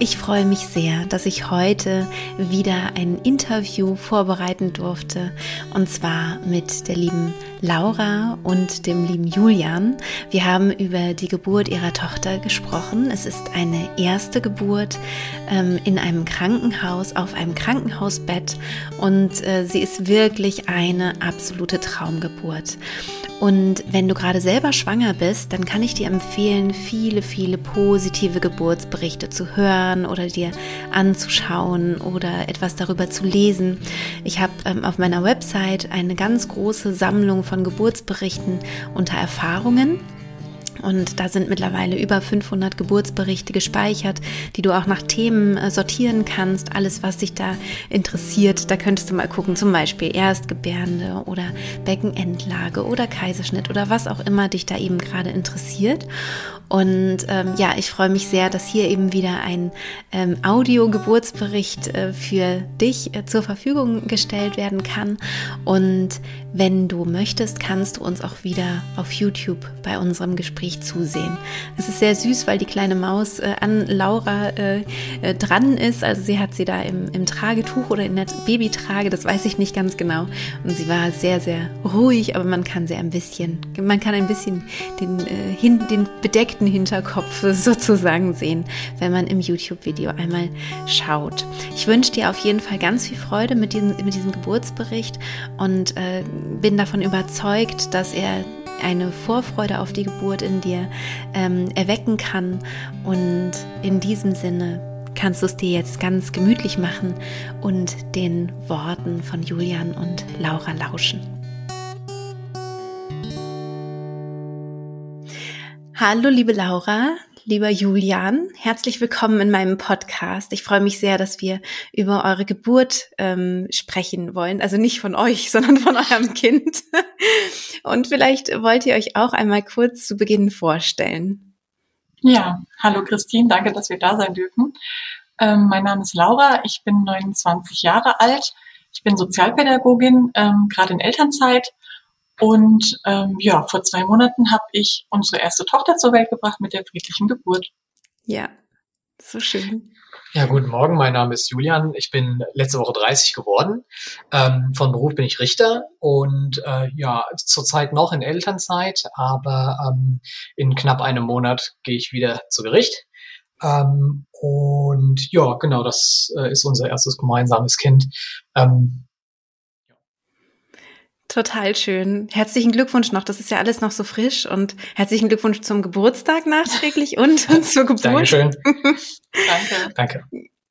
Ich freue mich sehr, dass ich heute wieder ein Interview vorbereiten durfte und zwar mit der lieben Laura und dem lieben Julian. Wir haben über die Geburt ihrer Tochter gesprochen. Es ist eine erste Geburt ähm, in einem Krankenhaus, auf einem Krankenhausbett und äh, sie ist wirklich eine absolute Traumgeburt. Und wenn du gerade selber schwanger bist, dann kann ich dir empfehlen, viele, viele positive Geburtsberichte zu hören oder dir anzuschauen oder etwas darüber zu lesen. Ich habe ähm, auf meiner Website eine ganz große Sammlung von Geburtsberichten unter Erfahrungen. Und da sind mittlerweile über 500 Geburtsberichte gespeichert, die du auch nach Themen äh, sortieren kannst. Alles, was dich da interessiert, da könntest du mal gucken, zum Beispiel Erstgebärende oder Beckenendlage oder Kaiserschnitt oder was auch immer dich da eben gerade interessiert. Und ähm, ja, ich freue mich sehr, dass hier eben wieder ein ähm, Audio-Geburtsbericht äh, für dich äh, zur Verfügung gestellt werden kann. Und wenn du möchtest, kannst du uns auch wieder auf YouTube bei unserem Gespräch zusehen. Es ist sehr süß, weil die kleine Maus äh, an Laura äh, äh, dran ist. Also sie hat sie da im, im Tragetuch oder in der Babytrage, das weiß ich nicht ganz genau. Und sie war sehr, sehr ruhig, aber man kann sie ein bisschen, man kann ein bisschen den, äh, hin, den bedeckten Hinterkopf sozusagen sehen, wenn man im YouTube-Video einmal schaut. Ich wünsche dir auf jeden Fall ganz viel Freude mit diesem, mit diesem Geburtsbericht und äh, bin davon überzeugt, dass er eine Vorfreude auf die Geburt in dir ähm, erwecken kann. Und in diesem Sinne kannst du es dir jetzt ganz gemütlich machen und den Worten von Julian und Laura lauschen. Hallo, liebe Laura, lieber Julian, herzlich willkommen in meinem Podcast. Ich freue mich sehr, dass wir über eure Geburt ähm, sprechen wollen. Also nicht von euch, sondern von eurem Kind. Und vielleicht wollt ihr euch auch einmal kurz zu Beginn vorstellen. Ja, hallo Christine, danke, dass wir da sein dürfen. Ähm, mein Name ist Laura, ich bin 29 Jahre alt. Ich bin Sozialpädagogin, ähm, gerade in Elternzeit und ähm, ja, vor zwei Monaten habe ich unsere erste Tochter zur Welt gebracht mit der friedlichen Geburt. Ja, so schön. Ja, guten Morgen, mein Name ist Julian. Ich bin letzte Woche 30 geworden. Ähm, von Beruf bin ich Richter und äh, ja, zurzeit noch in Elternzeit, aber ähm, in knapp einem Monat gehe ich wieder zu Gericht. Ähm, und ja, genau, das äh, ist unser erstes gemeinsames Kind. Ähm, Total schön. Herzlichen Glückwunsch noch. Das ist ja alles noch so frisch und herzlichen Glückwunsch zum Geburtstag nachträglich und zur Geburt. Dankeschön. Danke. Danke.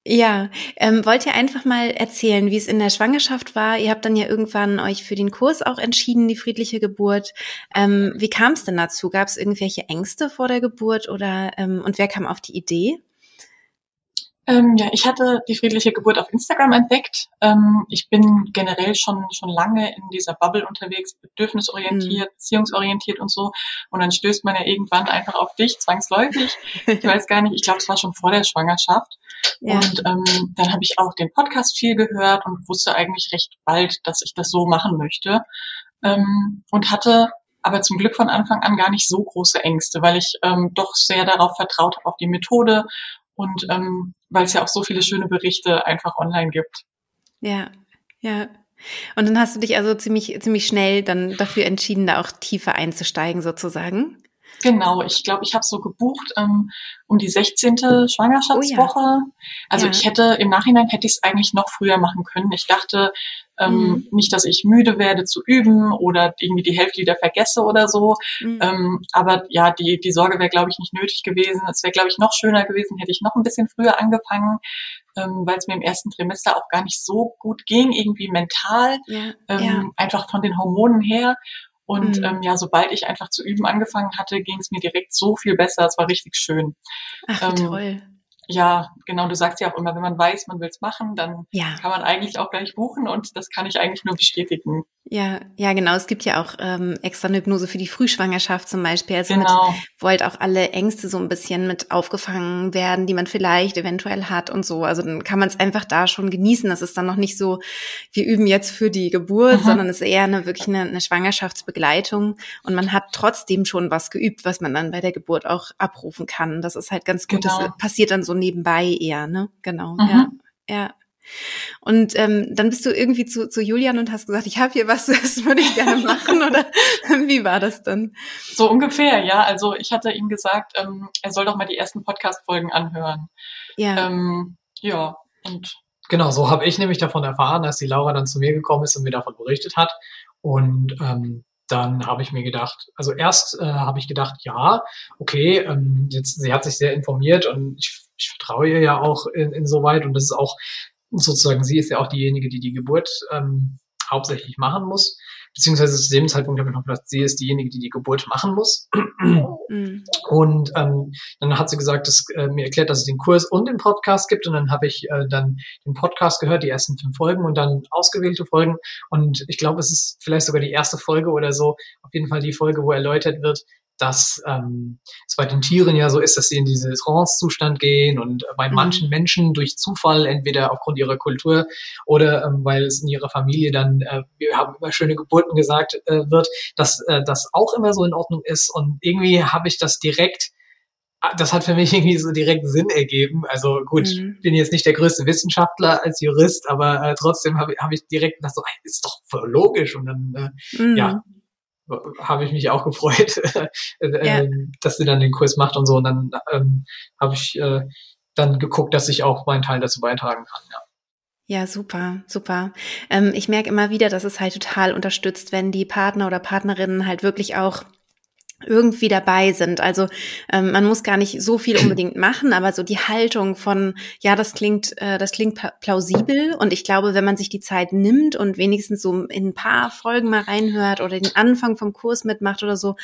Ja, ähm, wollt ihr einfach mal erzählen, wie es in der Schwangerschaft war? Ihr habt dann ja irgendwann euch für den Kurs auch entschieden, die friedliche Geburt. Ähm, wie kam es denn dazu? Gab es irgendwelche Ängste vor der Geburt oder ähm, und wer kam auf die Idee? Ähm, ja, ich hatte die friedliche Geburt auf Instagram entdeckt. Ähm, ich bin generell schon schon lange in dieser Bubble unterwegs, bedürfnisorientiert, mhm. beziehungsorientiert und so. Und dann stößt man ja irgendwann einfach auf dich, zwangsläufig. Ich weiß gar nicht, ich glaube, es war schon vor der Schwangerschaft. Ja. Und ähm, dann habe ich auch den Podcast viel gehört und wusste eigentlich recht bald, dass ich das so machen möchte. Ähm, und hatte aber zum Glück von Anfang an gar nicht so große Ängste, weil ich ähm, doch sehr darauf vertraut habe, auf die Methode und ähm, weil es ja auch so viele schöne Berichte einfach online gibt. Ja, ja. Und dann hast du dich also ziemlich, ziemlich schnell dann dafür entschieden, da auch tiefer einzusteigen sozusagen. Genau, ich glaube, ich habe so gebucht ähm, um die 16. Schwangerschaftswoche. Oh ja. Also ja. ich hätte im Nachhinein hätte ich es eigentlich noch früher machen können. Ich dachte ähm, mhm. nicht, dass ich müde werde zu üben oder irgendwie die Hälfte wieder vergesse oder so. Mhm. Ähm, aber ja, die die Sorge wäre, glaube ich, nicht nötig gewesen. Es wäre, glaube ich, noch schöner gewesen, hätte ich noch ein bisschen früher angefangen, ähm, weil es mir im ersten Trimester auch gar nicht so gut ging, irgendwie mental, ja. Ähm, einfach von den Hormonen her. Und mhm. ähm, ja, sobald ich einfach zu üben angefangen hatte, ging es mir direkt so viel besser. Es war richtig schön. Ach, ähm, toll. Ja, genau, du sagst ja auch immer, wenn man weiß, man will es machen, dann ja. kann man eigentlich auch gleich buchen und das kann ich eigentlich nur bestätigen. Ja, ja, genau. Es gibt ja auch ähm, extra eine Hypnose für die Frühschwangerschaft zum Beispiel. Also genau. mit, wo halt auch alle Ängste so ein bisschen mit aufgefangen werden, die man vielleicht eventuell hat und so. Also dann kann man es einfach da schon genießen. Das ist dann noch nicht so, wir üben jetzt für die Geburt, mhm. sondern es ist eher eine wirklich eine, eine Schwangerschaftsbegleitung und man hat trotzdem schon was geübt, was man dann bei der Geburt auch abrufen kann. Das ist halt ganz gut. Genau. Das passiert dann so nebenbei eher, ne? Genau. Mhm. Ja. Ja. Und ähm, dann bist du irgendwie zu, zu Julian und hast gesagt, ich habe hier was, das würde ich gerne machen, oder wie war das dann? So ungefähr, ja. Also ich hatte ihm gesagt, ähm, er soll doch mal die ersten Podcast-Folgen anhören. Ja. Ähm, ja, und Genau, so habe ich nämlich davon erfahren, als die Laura dann zu mir gekommen ist und mir davon berichtet hat. Und ähm, dann habe ich mir gedacht, also erst äh, habe ich gedacht, ja, okay, ähm, jetzt, sie hat sich sehr informiert und ich, ich vertraue ihr ja auch in, insoweit und das ist auch sozusagen, sie ist ja auch diejenige, die die Geburt ähm, hauptsächlich machen muss. Beziehungsweise zu dem Zeitpunkt habe ich noch gedacht, sie ist diejenige, die die Geburt machen muss. Mhm. Und ähm, dann hat sie gesagt, dass äh, mir erklärt, dass es den Kurs und den Podcast gibt. Und dann habe ich äh, dann den Podcast gehört, die ersten fünf Folgen und dann ausgewählte Folgen. Und ich glaube, es ist vielleicht sogar die erste Folge oder so, auf jeden Fall die Folge, wo erläutert wird, dass ähm, es bei den Tieren ja so ist, dass sie in diesen Trance-Zustand gehen und bei mhm. manchen Menschen durch Zufall, entweder aufgrund ihrer Kultur oder ähm, weil es in ihrer Familie dann, äh, wir haben immer schöne Geburten gesagt, äh, wird, dass äh, das auch immer so in Ordnung ist. Und irgendwie habe ich das direkt ah, das hat für mich irgendwie so direkt Sinn ergeben. Also gut, mhm. bin jetzt nicht der größte Wissenschaftler als Jurist, aber äh, trotzdem habe hab ich direkt gedacht, so, ist doch voll logisch. Und dann, äh, mhm. ja, habe ich mich auch gefreut, äh, ja. Ähm, dass sie dann den Kurs macht und so. Und dann ähm, habe ich äh, dann geguckt, dass ich auch meinen Teil dazu beitragen kann. Ja. Ja, super, super. Ähm, ich merke immer wieder, dass es halt total unterstützt, wenn die Partner oder Partnerinnen halt wirklich auch irgendwie dabei sind. Also ähm, man muss gar nicht so viel unbedingt machen, aber so die Haltung von, ja, das klingt, äh, das klingt plausibel und ich glaube, wenn man sich die Zeit nimmt und wenigstens so in ein paar Folgen mal reinhört oder den Anfang vom Kurs mitmacht oder so,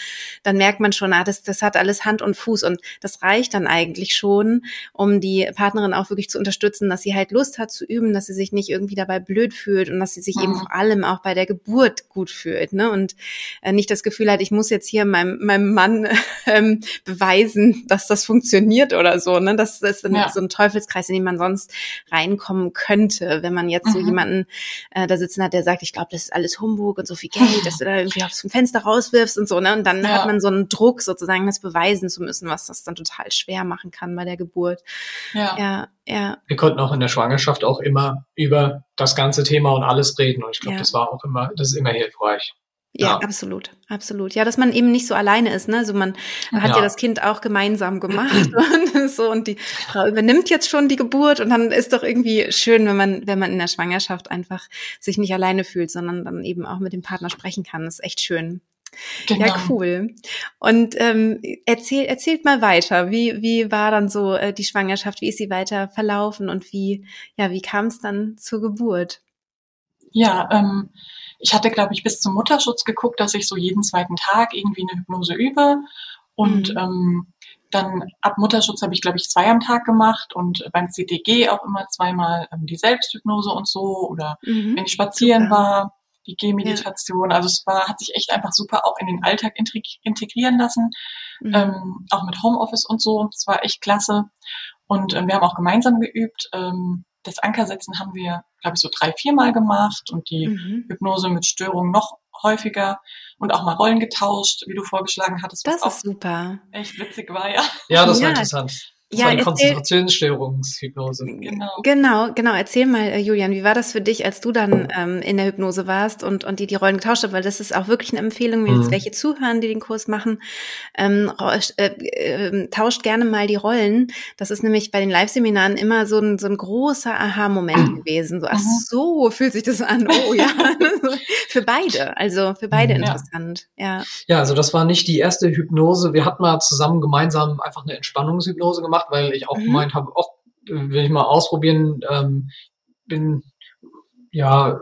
dann merkt man schon, ah, das, das hat alles Hand und Fuß und das reicht dann eigentlich schon, um die Partnerin auch wirklich zu unterstützen, dass sie halt Lust hat zu üben, dass sie sich nicht irgendwie dabei blöd fühlt und dass sie sich mhm. eben vor allem auch bei der Geburt gut fühlt, ne? Und äh, nicht das Gefühl hat, ich muss jetzt hier meinem meinem Mann ähm, beweisen, dass das funktioniert oder so. Ne? Das ist ein, ja. so ein Teufelskreis, in den man sonst reinkommen könnte, wenn man jetzt mhm. so jemanden äh, da sitzen hat, der sagt, ich glaube, das ist alles Humbug und so viel Geld, dass du da irgendwie aufs Fenster rauswirfst und so. Ne? Und dann ja. hat man so einen Druck, sozusagen das beweisen zu müssen, was das dann total schwer machen kann bei der Geburt. Ja. ja. Ja. Wir konnten auch in der Schwangerschaft auch immer über das ganze Thema und alles reden. Und ich glaube, ja. das war auch immer, das ist immer hilfreich. Ja, ja, absolut, absolut. Ja, dass man eben nicht so alleine ist, ne? Also man hat ja, ja das Kind auch gemeinsam gemacht und so und die Frau übernimmt jetzt schon die Geburt und dann ist doch irgendwie schön, wenn man, wenn man in der Schwangerschaft einfach sich nicht alleine fühlt, sondern dann eben auch mit dem Partner sprechen kann. Das ist echt schön. Genau. Ja, cool. Und ähm, erzähl, erzählt mal weiter. Wie, wie war dann so äh, die Schwangerschaft? Wie ist sie weiter verlaufen und wie, ja, wie kam es dann zur Geburt? Ja, ähm, ich hatte, glaube ich, bis zum Mutterschutz geguckt, dass ich so jeden zweiten Tag irgendwie eine Hypnose übe. Und mhm. ähm, dann ab Mutterschutz habe ich, glaube ich, zwei am Tag gemacht und beim CTG auch immer zweimal ähm, die Selbsthypnose und so. Oder mhm. wenn ich spazieren super. war, die Gehmeditation. Ja. Also es war, hat sich echt einfach super auch in den Alltag integrieren lassen. Mhm. Ähm, auch mit Homeoffice und so. Das war echt klasse. Und ähm, wir haben auch gemeinsam geübt. Ähm, das Ankersetzen haben wir, glaube ich, so drei, viermal gemacht und die mhm. Hypnose mit Störungen noch häufiger und auch mal Rollen getauscht, wie du vorgeschlagen hattest. Das ist super. Echt witzig war, ja. Ja, das war interessant. Das ja, war die Konzentrationsstörungshypnose. Genau. genau, genau. Erzähl mal, äh, Julian, wie war das für dich, als du dann ähm, in der Hypnose warst und, und die die Rollen getauscht hast? Weil das ist auch wirklich eine Empfehlung, wenn mhm. jetzt welche zuhören, die den Kurs machen, ähm, äh, äh, tauscht gerne mal die Rollen. Das ist nämlich bei den Live-Seminaren immer so ein, so ein großer Aha-Moment gewesen. So, ach so, fühlt sich das an. Oh ja, für beide. Also für beide mhm. interessant. Ja. ja, also das war nicht die erste Hypnose. Wir hatten mal zusammen gemeinsam einfach eine Entspannungshypnose gemacht gemacht, weil ich auch mhm. gemeint habe, auch will ich mal ausprobieren, ähm, bin ja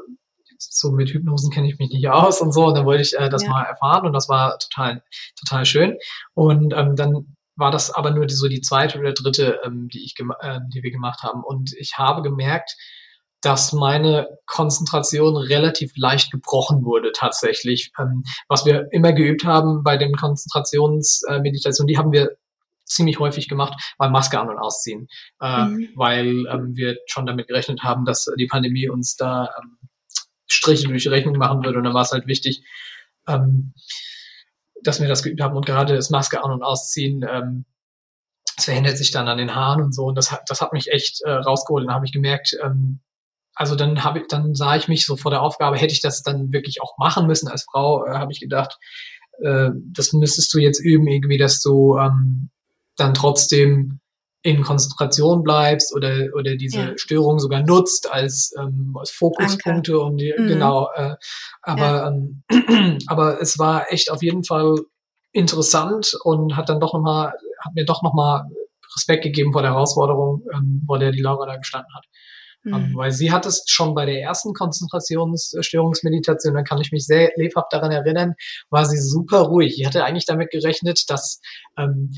so mit Hypnosen kenne ich mich nicht aus und so und dann wollte ich äh, das ja. mal erfahren und das war total total schön und ähm, dann war das aber nur die, so die zweite oder dritte, ähm, die ich äh, die wir gemacht haben. Und ich habe gemerkt, dass meine Konzentration relativ leicht gebrochen wurde tatsächlich. Ähm, was wir immer geübt haben bei den Konzentrationsmeditationen, die haben wir ziemlich häufig gemacht, war Maske an und ausziehen, äh, mhm. weil ähm, wir schon damit gerechnet haben, dass die Pandemie uns da ähm, Striche durch die Rechnung machen würde und dann war es halt wichtig, ähm, dass wir das geübt haben und gerade das Maske an und ausziehen, ähm, es verändert sich dann an den Haaren und so und das hat, das hat mich echt äh, rausgeholt. Dann habe ich gemerkt, ähm, also dann habe ich, dann sah ich mich so vor der Aufgabe, hätte ich das dann wirklich auch machen müssen als Frau, äh, habe ich gedacht, äh, das müsstest du jetzt üben, irgendwie, dass du ähm, dann trotzdem in Konzentration bleibst oder oder diese ja. Störung sogar nutzt als, ähm, als Fokuspunkte und die, mhm. genau. Äh, aber ja. ähm, aber es war echt auf jeden Fall interessant und hat dann doch nochmal hat mir doch nochmal Respekt gegeben vor der Herausforderung, ähm, vor der die Laura da gestanden hat. Mhm. weil sie hat es schon bei der ersten Konzentrationsstörungsmeditation, da kann ich mich sehr lebhaft daran erinnern, war sie super ruhig. Ich hatte eigentlich damit gerechnet, dass ähm,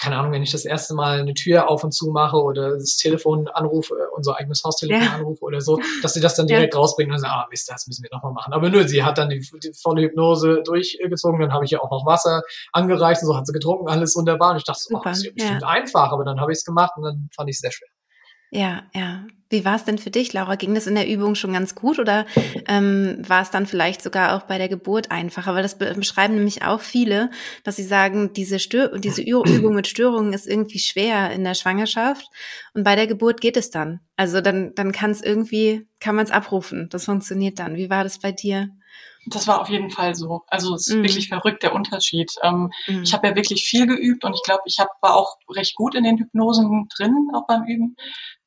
keine Ahnung, wenn ich das erste Mal eine Tür auf und zu mache oder das Telefon anrufe, unser eigenes Haustelefon ja. anrufe oder so, dass sie das dann direkt ja. rausbringen und sagen, ah Mist, das müssen wir nochmal machen. Aber nö, sie hat dann die, die volle Hypnose durchgezogen, dann habe ich ihr auch noch Wasser angereicht und so hat sie getrunken, alles wunderbar. Und ich dachte, Super. oh, das ist ja bestimmt einfach, aber dann habe ich es gemacht und dann fand ich es sehr schwer. Ja, ja. Wie war es denn für dich, Laura? Ging das in der Übung schon ganz gut oder ähm, war es dann vielleicht sogar auch bei der Geburt einfacher? Weil das beschreiben nämlich auch viele, dass sie sagen, diese, Stör diese Übung mit Störungen ist irgendwie schwer in der Schwangerschaft und bei der Geburt geht es dann. Also dann, dann kann es irgendwie, kann man es abrufen. Das funktioniert dann. Wie war das bei dir? Das war auf jeden Fall so. Also es ist mhm. wirklich verrückt der Unterschied. Ähm, mhm. Ich habe ja wirklich viel geübt und ich glaube, ich hab, war auch recht gut in den Hypnosen drin, auch beim Üben.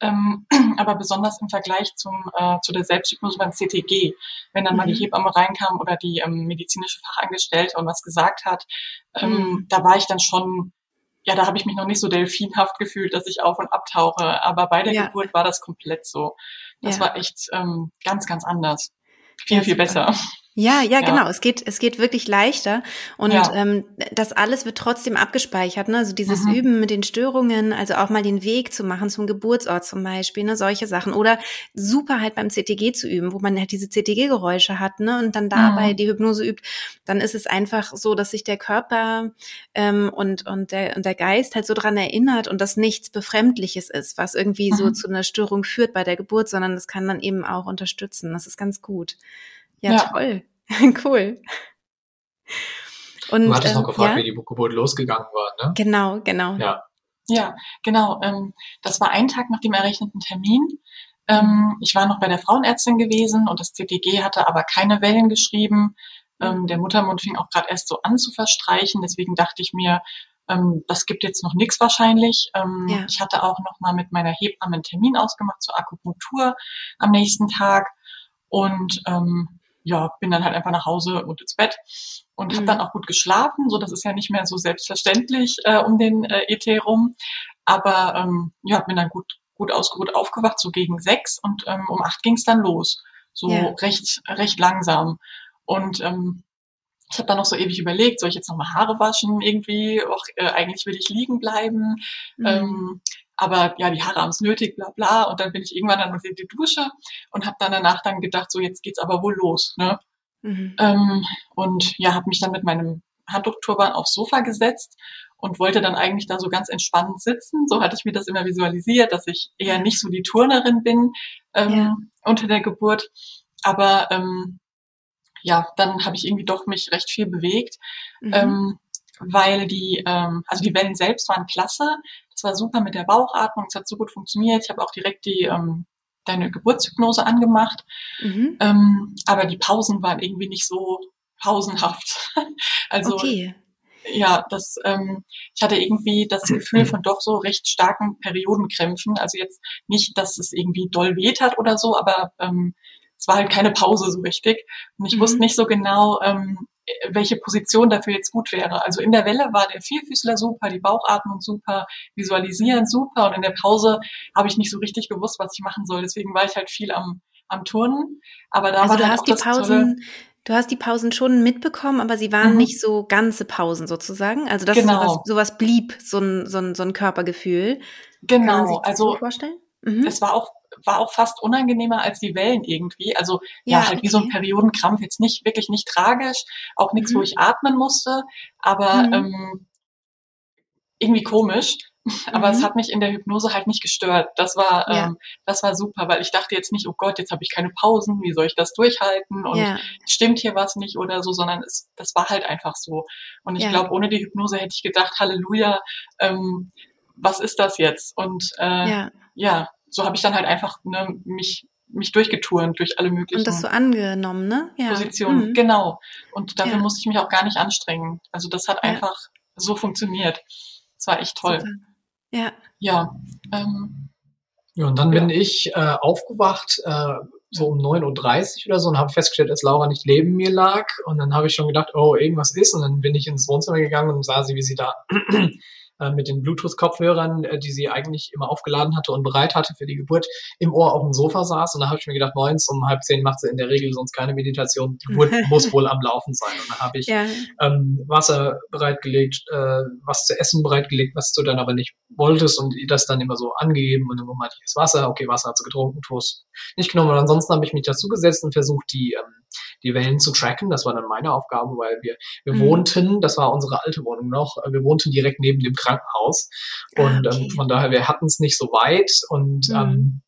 Ähm, aber besonders im Vergleich zum, äh, zu der Selbsthypnose beim CTG, wenn dann mhm. mal die mhm. Hebamme reinkam oder die ähm, medizinische Fachangestellte und was gesagt hat, ähm, mhm. da war ich dann schon ja, da habe ich mich noch nicht so delfinhaft gefühlt, dass ich auf und abtauche. Aber bei der ja. Geburt war das komplett so. Das ja. war echt ähm, ganz, ganz anders. Viel, viel besser. Ja, ja, ja, genau. Es geht, es geht wirklich leichter und ja. ähm, das alles wird trotzdem abgespeichert. Ne? Also dieses mhm. Üben mit den Störungen, also auch mal den Weg zu machen zum Geburtsort zum Beispiel, ne? solche Sachen. Oder super halt beim CTG zu üben, wo man halt diese CTG-Geräusche hat ne? und dann dabei mhm. die Hypnose übt. Dann ist es einfach so, dass sich der Körper ähm, und und der und der Geist halt so dran erinnert und das nichts Befremdliches ist, was irgendwie mhm. so zu einer Störung führt bei der Geburt, sondern das kann dann eben auch unterstützen. Das ist ganz gut. Ja, ja. toll. cool. Und, du hattest äh, noch gefragt, ja? wie die Geburt losgegangen war, ne? Genau, genau. Ja, ja genau. Ähm, das war ein Tag nach dem errechneten Termin. Ähm, ich war noch bei der Frauenärztin gewesen und das CTG hatte aber keine Wellen geschrieben. Ähm, der Muttermund fing auch gerade erst so an zu verstreichen. Deswegen dachte ich mir, ähm, das gibt jetzt noch nichts wahrscheinlich. Ähm, ja. Ich hatte auch noch mal mit meiner Hebamme einen Termin ausgemacht zur Akupunktur am nächsten Tag. Und ähm, ja, bin dann halt einfach nach Hause und ins Bett und mhm. habe dann auch gut geschlafen. So, das ist ja nicht mehr so selbstverständlich äh, um den äh, ET rum. Aber ähm, ja, bin dann gut gut ausgeruht aufgewacht, so gegen sechs und ähm, um acht ging's dann los. So yeah. recht recht langsam. Und ähm, ich habe dann noch so ewig überlegt, soll ich jetzt nochmal Haare waschen irgendwie? Och, äh, eigentlich will ich liegen bleiben. Mhm. Ähm, aber ja, die Haare haben es nötig, bla bla. Und dann bin ich irgendwann dann in die Dusche und habe dann danach dann gedacht, so jetzt geht's aber wohl los. Ne? Mhm. Ähm, und ja, habe mich dann mit meinem Handtuchturban aufs Sofa gesetzt und wollte dann eigentlich da so ganz entspannt sitzen. So hatte ich mir das immer visualisiert, dass ich eher nicht so die Turnerin bin ähm, ja. unter der Geburt. Aber ähm, ja, dann habe ich irgendwie doch mich recht viel bewegt. Mhm. Ähm, weil die, ähm, also die Wellen selbst waren klasse. Das war super mit der Bauchatmung, es hat so gut funktioniert. Ich habe auch direkt die ähm, deine Geburtshypnose angemacht. Mhm. Ähm, aber die Pausen waren irgendwie nicht so pausenhaft. also okay. ja, das, ähm, ich hatte irgendwie das Gefühl von doch so recht starken Periodenkrämpfen. Also jetzt nicht, dass es irgendwie doll weht hat oder so, aber ähm, es war halt keine Pause so richtig. Und ich mhm. wusste nicht so genau, ähm, welche Position dafür jetzt gut wäre. Also in der Welle war der Vierfüßler super, die Bauchatmung super, Visualisieren super und in der Pause habe ich nicht so richtig gewusst, was ich machen soll. Deswegen war ich halt viel am, am Turnen. Aber da also war du dann hast die Pausen, Du hast die Pausen schon mitbekommen, aber sie waren mhm. nicht so ganze Pausen sozusagen. Also das genau. sowas, sowas blieb, so ein, so, ein, so ein Körpergefühl. Genau, also vorstellen? Mhm. es war auch war auch fast unangenehmer als die Wellen irgendwie. Also ja, ja halt okay. wie so ein Periodenkrampf, jetzt nicht wirklich nicht tragisch, auch nichts, mhm. wo ich atmen musste, aber mhm. ähm, irgendwie komisch. Aber mhm. es hat mich in der Hypnose halt nicht gestört. Das war, ja. ähm, das war super, weil ich dachte jetzt nicht, oh Gott, jetzt habe ich keine Pausen, wie soll ich das durchhalten und ja. stimmt hier was nicht oder so, sondern es, das war halt einfach so. Und ich ja. glaube, ohne die Hypnose hätte ich gedacht, Halleluja, ähm, was ist das jetzt? Und äh, ja. Ja, so habe ich dann halt einfach ne, mich mich durchgeturnt durch alle möglichen und das so angenommen, ne? Ja. Positionen. Mhm. Genau. Und dafür musste ich mich auch gar nicht anstrengen. Also das hat einfach so funktioniert. Es war echt toll. Super. Ja. Ja. Ähm, ja, und dann ja. bin ich äh, aufgewacht, äh, so um 9.30 Uhr oder so und habe festgestellt, dass Laura nicht neben mir lag. Und dann habe ich schon gedacht, oh, irgendwas ist. Und dann bin ich ins Wohnzimmer gegangen und sah sie, wie sie da äh, mit den Bluetooth-Kopfhörern, äh, die sie eigentlich immer aufgeladen hatte und bereit hatte für die Geburt, im Ohr auf dem Sofa saß. Und da habe ich mir gedacht, morgens um halb zehn macht sie in der Regel sonst keine Meditation. Die Geburt muss wohl am Laufen sein. Und dann habe ich ja. ähm, Wasser bereitgelegt, äh, was zu essen bereitgelegt, was du dann aber nicht wolltest und das dann immer so angegeben. Und dann meinte ich, das Wasser, okay, Wasser hat sie getrunken, Toast nicht genommen. Und ansonsten habe ich mich dazu gesetzt und versucht, die ähm, die Wellen zu tracken. Das war dann meine Aufgabe, weil wir, wir mhm. wohnten, das war unsere alte Wohnung noch, äh, wir wohnten direkt neben dem Krankenhaus. Ah, und ähm, okay. ähm, von daher, wir hatten es nicht so weit und mhm. ähm,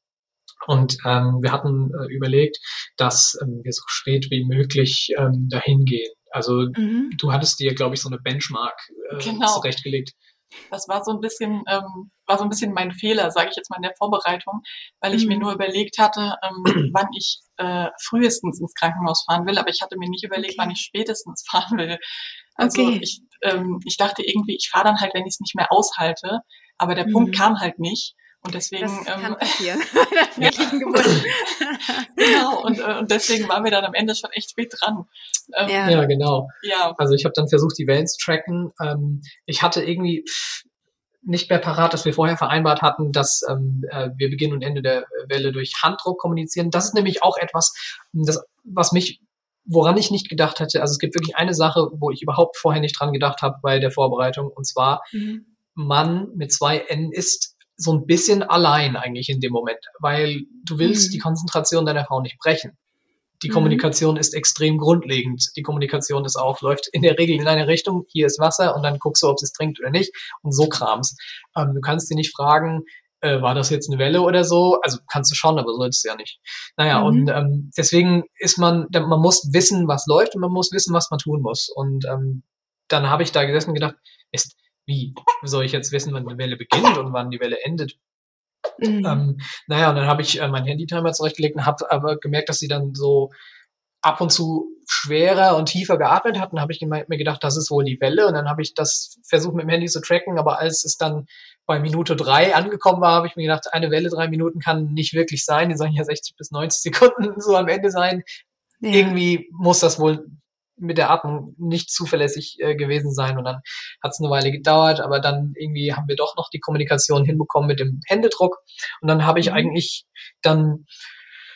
und ähm, wir hatten äh, überlegt, dass ähm, wir so spät wie möglich ähm, dahin gehen. Also mhm. du hattest dir, glaube ich, so eine Benchmark äh, genau. zurechtgelegt. Das war so ein bisschen, ähm, war so ein bisschen mein Fehler, sage ich jetzt mal in der Vorbereitung, weil ich mhm. mir nur überlegt hatte, ähm, wann ich äh, frühestens ins Krankenhaus fahren will, aber ich hatte mir nicht überlegt, okay. wann ich spätestens fahren will. Also okay. ich, ähm, ich dachte irgendwie, ich fahre dann halt, wenn ich es nicht mehr aushalte, aber der mhm. Punkt kam halt nicht. Und deswegen. Das kann ähm, passieren. genau, und, äh, und deswegen waren wir dann am Ende schon echt spät dran. Ähm, ja. ja. genau. Ja. Also ich habe dann versucht, die Wellen zu tracken. Ähm, ich hatte irgendwie nicht mehr parat, dass wir vorher vereinbart hatten, dass ähm, äh, wir Beginn und Ende der Welle durch Handdruck kommunizieren. Das ist nämlich auch etwas, das, was mich woran ich nicht gedacht hätte, also es gibt wirklich eine Sache, wo ich überhaupt vorher nicht dran gedacht habe bei der Vorbereitung, und zwar mhm. Mann mit zwei N ist so ein bisschen allein eigentlich in dem Moment, weil du willst mhm. die Konzentration deiner Frau nicht brechen. Die mhm. Kommunikation ist extrem grundlegend. Die Kommunikation ist auch, läuft in der Regel in eine Richtung, hier ist Wasser und dann guckst du, ob sie es trinkt oder nicht und so Krams. Ähm, du kannst sie nicht fragen, äh, war das jetzt eine Welle oder so? Also kannst du schon, aber solltest du ja nicht. Naja, mhm. und ähm, deswegen ist man, man muss wissen, was läuft und man muss wissen, was man tun muss. Und ähm, dann habe ich da gesessen und gedacht, ist, wie soll ich jetzt wissen, wann die Welle beginnt und wann die Welle endet? Mhm. Ähm, naja, und dann habe ich äh, meinen Handy-Timer zurechtgelegt und habe aber gemerkt, dass sie dann so ab und zu schwerer und tiefer geatmet hat. Und habe ich mir gedacht, das ist wohl die Welle. Und dann habe ich das versucht mit dem Handy zu tracken. Aber als es dann bei Minute drei angekommen war, habe ich mir gedacht, eine Welle drei Minuten kann nicht wirklich sein. Die sollen ja 60 bis 90 Sekunden so am Ende sein. Ja. Irgendwie muss das wohl mit der Atmung nicht zuverlässig äh, gewesen sein und dann hat es eine Weile gedauert, aber dann irgendwie haben wir doch noch die Kommunikation hinbekommen mit dem Händedruck und dann habe ich mhm. eigentlich dann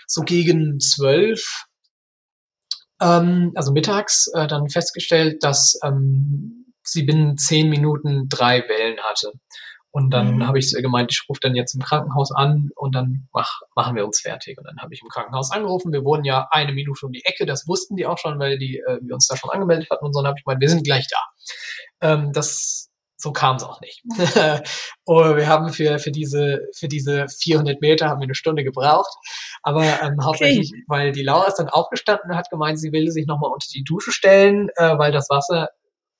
so gegen zwölf, ähm, also mittags, äh, dann festgestellt, dass ähm, sie binnen zehn Minuten drei Wellen hatte. Und dann mhm. habe ich gemeint, ich rufe dann jetzt im Krankenhaus an und dann mach, machen wir uns fertig. Und dann habe ich im Krankenhaus angerufen. Wir wohnen ja eine Minute um die Ecke, das wussten die auch schon, weil die äh, wir uns da schon angemeldet hatten und so. Dann habe ich gemeint, wir sind gleich da. Ähm, das so kam es auch nicht. und wir haben für, für, diese, für diese 400 Meter haben wir eine Stunde gebraucht. Aber ähm, hauptsächlich, okay. weil die Laura ist dann aufgestanden und hat gemeint, sie will sich nochmal unter die Dusche stellen, äh, weil das Wasser,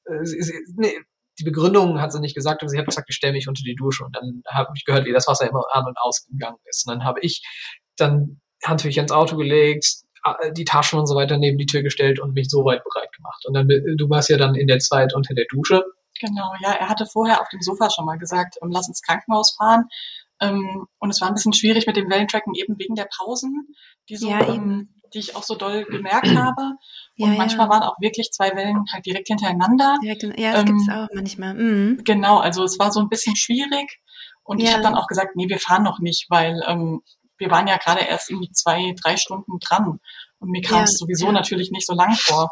äh, sie, sie, nee, die Begründung hat sie nicht gesagt, aber sie hat gesagt, ich stelle mich unter die Dusche. Und dann habe ich gehört, wie das Wasser immer an und ausgegangen ist. Und dann habe ich dann Handtücher ins Auto gelegt, die Taschen und so weiter neben die Tür gestellt und mich so weit bereit gemacht. Und dann, du warst ja dann in der Zeit unter der Dusche. Genau, ja, er hatte vorher auf dem Sofa schon mal gesagt, ähm, lass ins Krankenhaus fahren. Ähm, und es war ein bisschen schwierig mit dem Wellentracken eben wegen der Pausen, die so ja, ähm, die ich auch so doll gemerkt habe. Und ja, manchmal ja. waren auch wirklich zwei Wellen halt direkt hintereinander. Direkt, ja, das ähm, gibt's auch manchmal. Mhm. Genau, also es war so ein bisschen schwierig. Und ich habe dann auch gesagt, nee, wir fahren noch nicht, weil ähm, wir waren ja gerade erst irgendwie zwei, drei Stunden dran. Und mir kam es sowieso natürlich nicht so lang vor.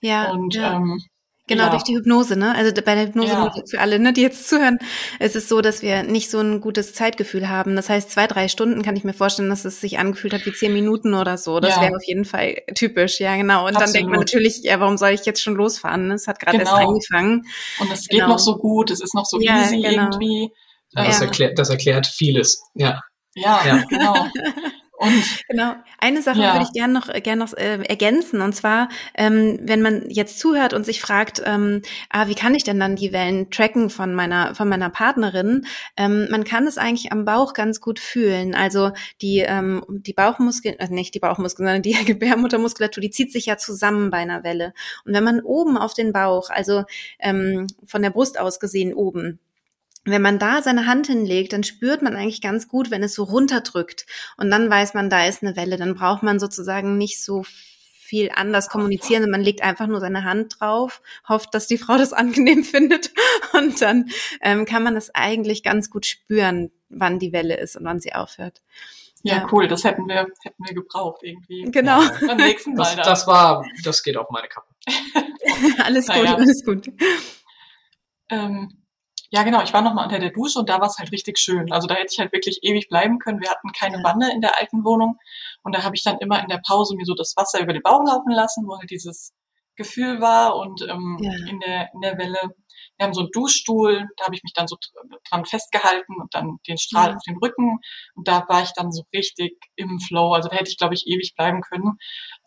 Ja. Und. Ähm, Genau, ja. durch die Hypnose, ne? Also bei der Hypnose ja. für alle, ne, die jetzt zuhören, es ist so, dass wir nicht so ein gutes Zeitgefühl haben. Das heißt, zwei, drei Stunden kann ich mir vorstellen, dass es sich angefühlt hat wie zehn Minuten oder so. Das ja. wäre auf jeden Fall typisch, ja, genau. Und Absolut. dann denkt man natürlich, ja, warum soll ich jetzt schon losfahren? Es hat gerade genau. erst angefangen. Und es geht genau. noch so gut, es ist noch so easy genau. irgendwie. Das, erklärt, das erklärt vieles, ja. Ja, genau. Und genau. Eine Sache ja. würde ich gerne noch, gern noch äh, ergänzen. Und zwar, ähm, wenn man jetzt zuhört und sich fragt, ähm, ah, wie kann ich denn dann die Wellen tracken von meiner, von meiner Partnerin? Ähm, man kann es eigentlich am Bauch ganz gut fühlen. Also die, ähm, die Bauchmuskeln, äh, nicht die Bauchmuskeln, sondern die Gebärmuttermuskulatur, die zieht sich ja zusammen bei einer Welle. Und wenn man oben auf den Bauch, also ähm, von der Brust aus gesehen oben, wenn man da seine Hand hinlegt, dann spürt man eigentlich ganz gut, wenn es so runterdrückt. Und dann weiß man, da ist eine Welle. Dann braucht man sozusagen nicht so viel anders kommunizieren. Man legt einfach nur seine Hand drauf, hofft, dass die Frau das angenehm findet. Und dann ähm, kann man das eigentlich ganz gut spüren, wann die Welle ist und wann sie aufhört. Ja, ja, cool. Das hätten wir, hätten wir gebraucht irgendwie. Genau. Beim nächsten Mal. Das, das war, das geht auf meine Kappe. alles gut, naja. alles gut. Ähm, ja, genau. Ich war nochmal unter der Dusche und da war es halt richtig schön. Also da hätte ich halt wirklich ewig bleiben können. Wir hatten keine Wanne in der alten Wohnung. Und da habe ich dann immer in der Pause mir so das Wasser über den Bauch laufen lassen, wo halt dieses Gefühl war und ähm, ja. in, der, in der Welle. Wir haben so einen Duschstuhl, da habe ich mich dann so dran festgehalten und dann den Strahl ja. auf den Rücken. Und da war ich dann so richtig im Flow. Also da hätte ich, glaube ich, ewig bleiben können.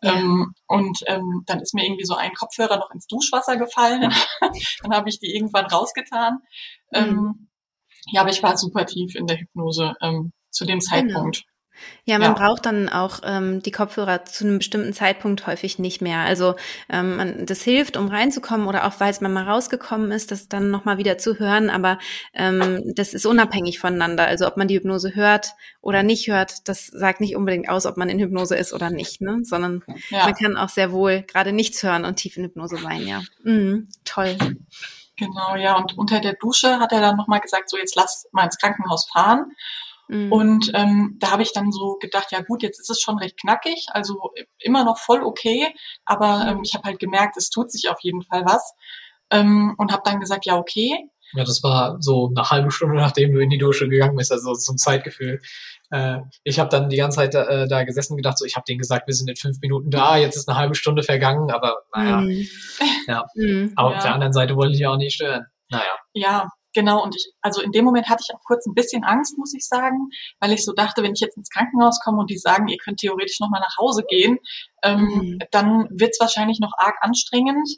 Ja. Ähm, und ähm, dann ist mir irgendwie so ein Kopfhörer noch ins Duschwasser gefallen. dann habe ich die irgendwann rausgetan. Mhm. Ähm, ja, aber ich war super tief in der Hypnose ähm, zu dem genau. Zeitpunkt. Genau. Ja, man ja. braucht dann auch ähm, die Kopfhörer zu einem bestimmten Zeitpunkt häufig nicht mehr. Also ähm, man, das hilft, um reinzukommen oder auch, weil es man mal rausgekommen ist, das dann nochmal wieder zu hören. Aber ähm, das ist unabhängig voneinander. Also ob man die Hypnose hört oder nicht hört, das sagt nicht unbedingt aus, ob man in Hypnose ist oder nicht, ne? Sondern ja. man kann auch sehr wohl gerade nichts hören und tief in Hypnose sein, ja. Mhm, toll. Genau, ja. Und unter der Dusche hat er dann nochmal gesagt, so jetzt lass mal ins Krankenhaus fahren. Mhm. Und ähm, da habe ich dann so gedacht, ja gut, jetzt ist es schon recht knackig, also immer noch voll okay, aber ähm, ich habe halt gemerkt, es tut sich auf jeden Fall was. Ähm, und habe dann gesagt, ja okay. Ja, das war so eine halbe Stunde, nachdem du in die Dusche gegangen bist, also so ein Zeitgefühl. Äh, ich habe dann die ganze Zeit äh, da gesessen und gedacht, so, ich habe denen gesagt, wir sind in fünf Minuten da, jetzt ist eine halbe Stunde vergangen, aber naja. Mhm. Ja. Mhm. Aber ja. auf der anderen Seite wollte ich ja auch nicht stören. Naja. Ja, genau. Und ich, also in dem Moment hatte ich auch kurz ein bisschen Angst, muss ich sagen, weil ich so dachte, wenn ich jetzt ins Krankenhaus komme und die sagen, ihr könnt theoretisch nochmal nach Hause gehen, ähm, mhm. dann wird's wahrscheinlich noch arg anstrengend.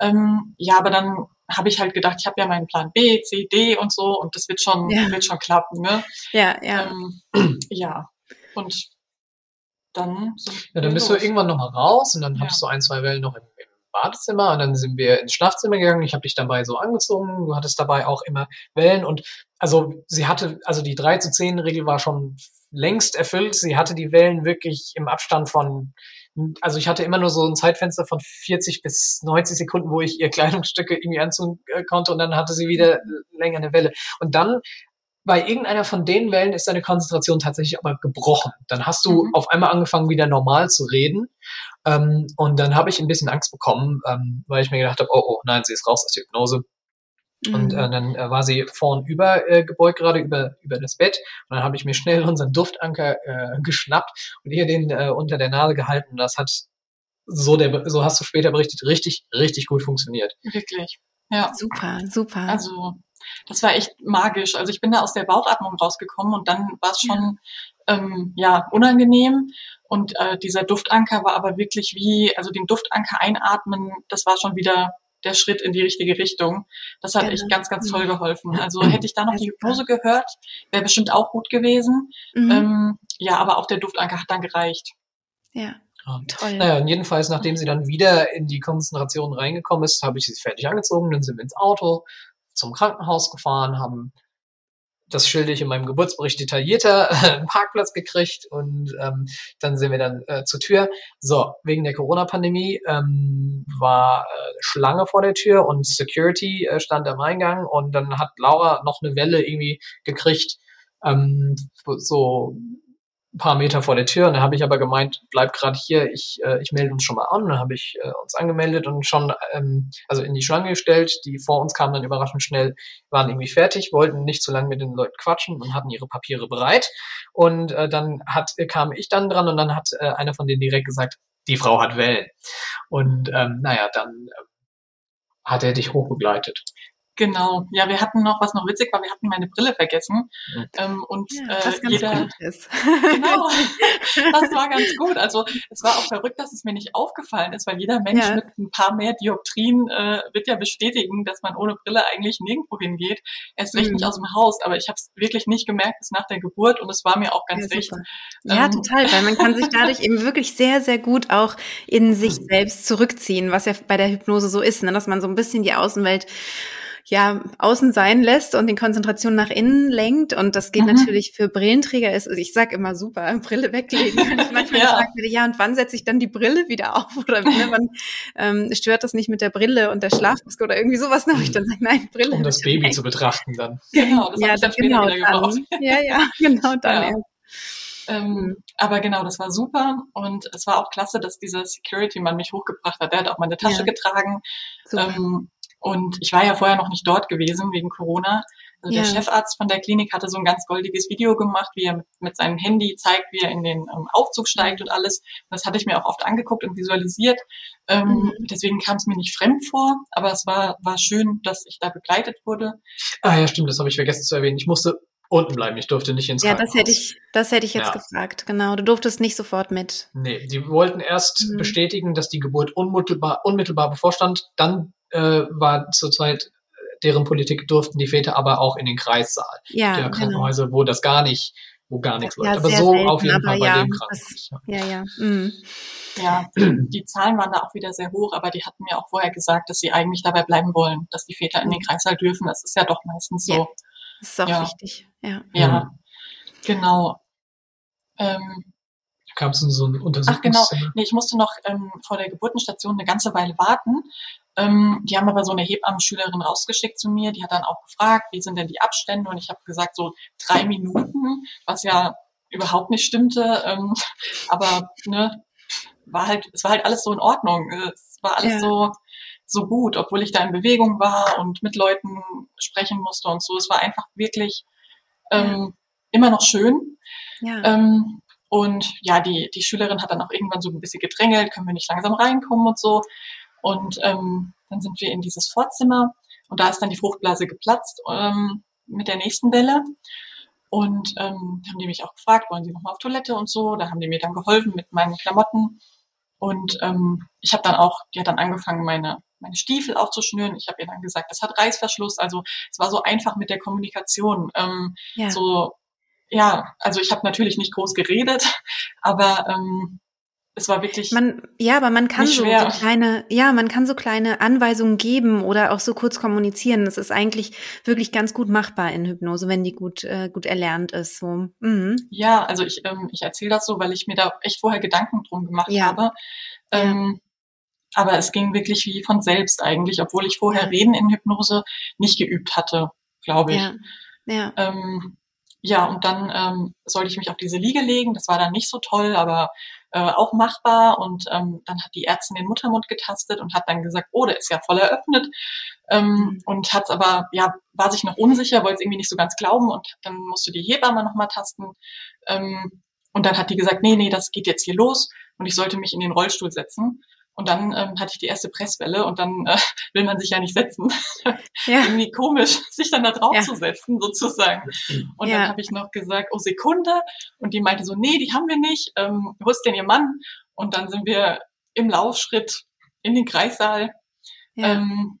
Ähm, ja, aber dann habe ich halt gedacht, ich habe ja meinen Plan B, C, D und so und das wird schon, ja. wird schon klappen, ne? Ja, ja. Ähm, ja. Und dann Ja, dann bist los. du irgendwann nochmal raus und dann ja. hattest du ein, zwei Wellen noch im, im Badezimmer und dann sind wir ins Schlafzimmer gegangen. Ich habe dich dabei so angezogen. Du hattest dabei auch immer Wellen und also sie hatte, also die 3 zu 10 Regel war schon längst erfüllt. Sie hatte die Wellen wirklich im Abstand von also ich hatte immer nur so ein Zeitfenster von 40 bis 90 Sekunden, wo ich ihr Kleidungsstücke irgendwie anziehen äh, konnte und dann hatte sie wieder länger eine Welle. Und dann bei irgendeiner von den Wellen ist deine Konzentration tatsächlich aber gebrochen. Dann hast du mhm. auf einmal angefangen, wieder normal zu reden. Ähm, und dann habe ich ein bisschen Angst bekommen, ähm, weil ich mir gedacht habe, oh, oh, nein, sie ist raus aus der Hypnose. Mhm. Und äh, dann äh, war sie vorn über äh, gebeugt, gerade über, über das Bett. Und dann habe ich mir schnell unseren Duftanker äh, geschnappt und ihr den äh, unter der Nase gehalten. Und das hat, so, der, so hast du später berichtet, richtig, richtig gut funktioniert. Wirklich. Ja. Super, super. Also, das war echt magisch. Also ich bin da aus der Bauchatmung rausgekommen und dann war es schon ja. Ähm, ja unangenehm. Und äh, dieser Duftanker war aber wirklich wie, also den Duftanker einatmen, das war schon wieder der Schritt in die richtige Richtung. Das hat echt ganz, ganz toll geholfen. Also hätte ich da noch die Hypnose gehört, wäre bestimmt auch gut gewesen. Mhm. Ähm, ja, aber auch der Duftanker hat dann gereicht. Ja. Toll. Naja, und jedenfalls, nachdem sie dann wieder in die Konzentration reingekommen ist, habe ich sie fertig angezogen, dann sind wir ins Auto zum Krankenhaus gefahren, haben das schilde ich in meinem Geburtsbericht detaillierter, einen Parkplatz gekriegt und ähm, dann sind wir dann äh, zur Tür. So, wegen der Corona-Pandemie ähm, war äh, Schlange vor der Tür und Security äh, stand am Eingang und dann hat Laura noch eine Welle irgendwie gekriegt, ähm, so paar Meter vor der Tür. Und dann habe ich aber gemeint, bleib gerade hier, ich, äh, ich melde uns schon mal an. dann habe ich äh, uns angemeldet und schon ähm, also in die Schlange gestellt. Die vor uns kamen dann überraschend schnell, waren irgendwie fertig, wollten nicht zu lange mit den Leuten quatschen und hatten ihre Papiere bereit. Und äh, dann hat, kam ich dann dran und dann hat äh, einer von denen direkt gesagt, die Frau hat Wellen. Und ähm, naja, dann äh, hat er dich hochbegleitet. Genau, ja, wir hatten noch, was noch witzig war, wir hatten meine Brille vergessen. Mhm. Ähm, und ja, äh, jeder. genau, das war ganz gut. Also es war auch verrückt, dass es mir nicht aufgefallen ist, weil jeder Mensch ja. mit ein paar mehr Dioptrien äh, wird ja bestätigen, dass man ohne Brille eigentlich nirgendwo hingeht. Erst recht mhm. nicht aus dem Haus, aber ich habe es wirklich nicht gemerkt bis nach der Geburt und es war mir auch ganz ja, recht. Ja, ähm, total, weil man kann sich dadurch eben wirklich sehr, sehr gut auch in sich selbst zurückziehen, was ja bei der Hypnose so ist, ne? dass man so ein bisschen die Außenwelt ja außen sein lässt und die Konzentration nach innen lenkt. Und das geht mhm. natürlich für Brillenträger. Ist, also ich sag immer super, Brille weglegen. ich manchmal ja. gefragt werde, ja, und wann setze ich dann die Brille wieder auf? Oder ne, wann ähm, stört das nicht mit der Brille und der Schlafmaske oder irgendwie sowas? Ne? ich dann sage, nein, Brille. Um das Baby zu betrachten dann. Genau, das ja, ich dann genau dann. Ja, ja, genau dann ja. Ähm, aber genau, das war super und es war auch klasse, dass dieser Security-Mann mich hochgebracht hat. Der hat auch meine Tasche ja. getragen. Ähm, und ich war ja vorher noch nicht dort gewesen wegen Corona. Also ja. der Chefarzt von der Klinik hatte so ein ganz goldiges Video gemacht, wie er mit, mit seinem Handy zeigt, wie er in den ähm, Aufzug steigt und alles. Und das hatte ich mir auch oft angeguckt und visualisiert. Ähm, mhm. Deswegen kam es mir nicht fremd vor, aber es war, war schön, dass ich da begleitet wurde. Ah ja, stimmt, das habe ich vergessen zu erwähnen. Ich musste unten bleiben. Ich durfte nicht ins Ja, das hätte ich, das hätte ich jetzt ja. gefragt. Genau. Du durftest nicht sofort mit. Nee, die wollten erst mhm. bestätigen, dass die Geburt unmittelbar, unmittelbar bevorstand. Dann äh, war zurzeit deren Politik durften die Väter aber auch in den Kreissaal ja, der genau. Krankenhäuser, genau. wo das gar nicht, wo gar nichts ja, läuft. Aber so selten, auf jeden Fall bei ja, dem Krankenhaus. Das, ja, ja. Mhm. Ja, die Zahlen waren da auch wieder sehr hoch, aber die hatten mir auch vorher gesagt, dass sie eigentlich dabei bleiben wollen, dass die Väter in den. Kreissaal dürfen. Das ist ja doch meistens so. Ja, das ist auch ja. wichtig, ja. Ja, mhm. genau. Ähm, Gab es so ein Untersuchungszimmer? Ach genau, nee, ich musste noch ähm, vor der Geburtenstation eine ganze Weile warten. Ähm, die haben aber so eine Hebammenschülerin rausgeschickt zu mir, die hat dann auch gefragt, wie sind denn die Abstände? Und ich habe gesagt, so drei Minuten, was ja überhaupt nicht stimmte. Ähm, aber ne, war halt, es war halt alles so in Ordnung. Es war alles ja. so, so gut, obwohl ich da in Bewegung war und mit Leuten sprechen musste und so. Es war einfach wirklich ähm, ja. immer noch schön. Ja. Ähm, und ja, die, die Schülerin hat dann auch irgendwann so ein bisschen gedrängelt, können wir nicht langsam reinkommen und so. Und ähm, dann sind wir in dieses Vorzimmer und da ist dann die Fruchtblase geplatzt ähm, mit der nächsten Welle. Und ähm, haben die mich auch gefragt, wollen Sie nochmal auf Toilette und so. Da haben die mir dann geholfen mit meinen Klamotten. Und ähm, ich habe dann auch, die hat dann angefangen, meine, meine Stiefel aufzuschnüren. Ich habe ihr dann gesagt, das hat Reißverschluss. Also es war so einfach mit der Kommunikation. Ähm, ja. So ja, also ich habe natürlich nicht groß geredet, aber ähm, es war wirklich. Man, ja, aber man kann so, so, kleine, ja, man kann so kleine Anweisungen geben oder auch so kurz kommunizieren. Das ist eigentlich wirklich ganz gut machbar in Hypnose, wenn die gut, äh, gut erlernt ist. So. Mhm. Ja, also ich, ähm, ich erzähle das so, weil ich mir da echt vorher Gedanken drum gemacht ja. habe. Ähm, ja. Aber es ging wirklich wie von selbst eigentlich, obwohl ich vorher Reden in Hypnose nicht geübt hatte, glaube ich. Ja. ja. Ähm, ja, und dann ähm, sollte ich mich auf diese Liege legen. Das war dann nicht so toll, aber äh, auch machbar. Und ähm, dann hat die Ärztin den Muttermund getastet und hat dann gesagt, oh, der ist ja voll eröffnet. Ähm, mhm. Und hat aber, ja, war sich noch unsicher, wollte es irgendwie nicht so ganz glauben und dann musste die Hebamme nochmal tasten. Ähm, und dann hat die gesagt, nee, nee, das geht jetzt hier los und ich sollte mich in den Rollstuhl setzen. Und dann ähm, hatte ich die erste Presswelle und dann äh, will man sich ja nicht setzen. Ja. Irgendwie komisch, sich dann da drauf ja. zu setzen, sozusagen. Und ja. dann habe ich noch gesagt, oh Sekunde. Und die meinte so, nee, die haben wir nicht. Ähm, wo ist denn ihr Mann? Und dann sind wir im Laufschritt in den Kreissaal. Ja. Ähm,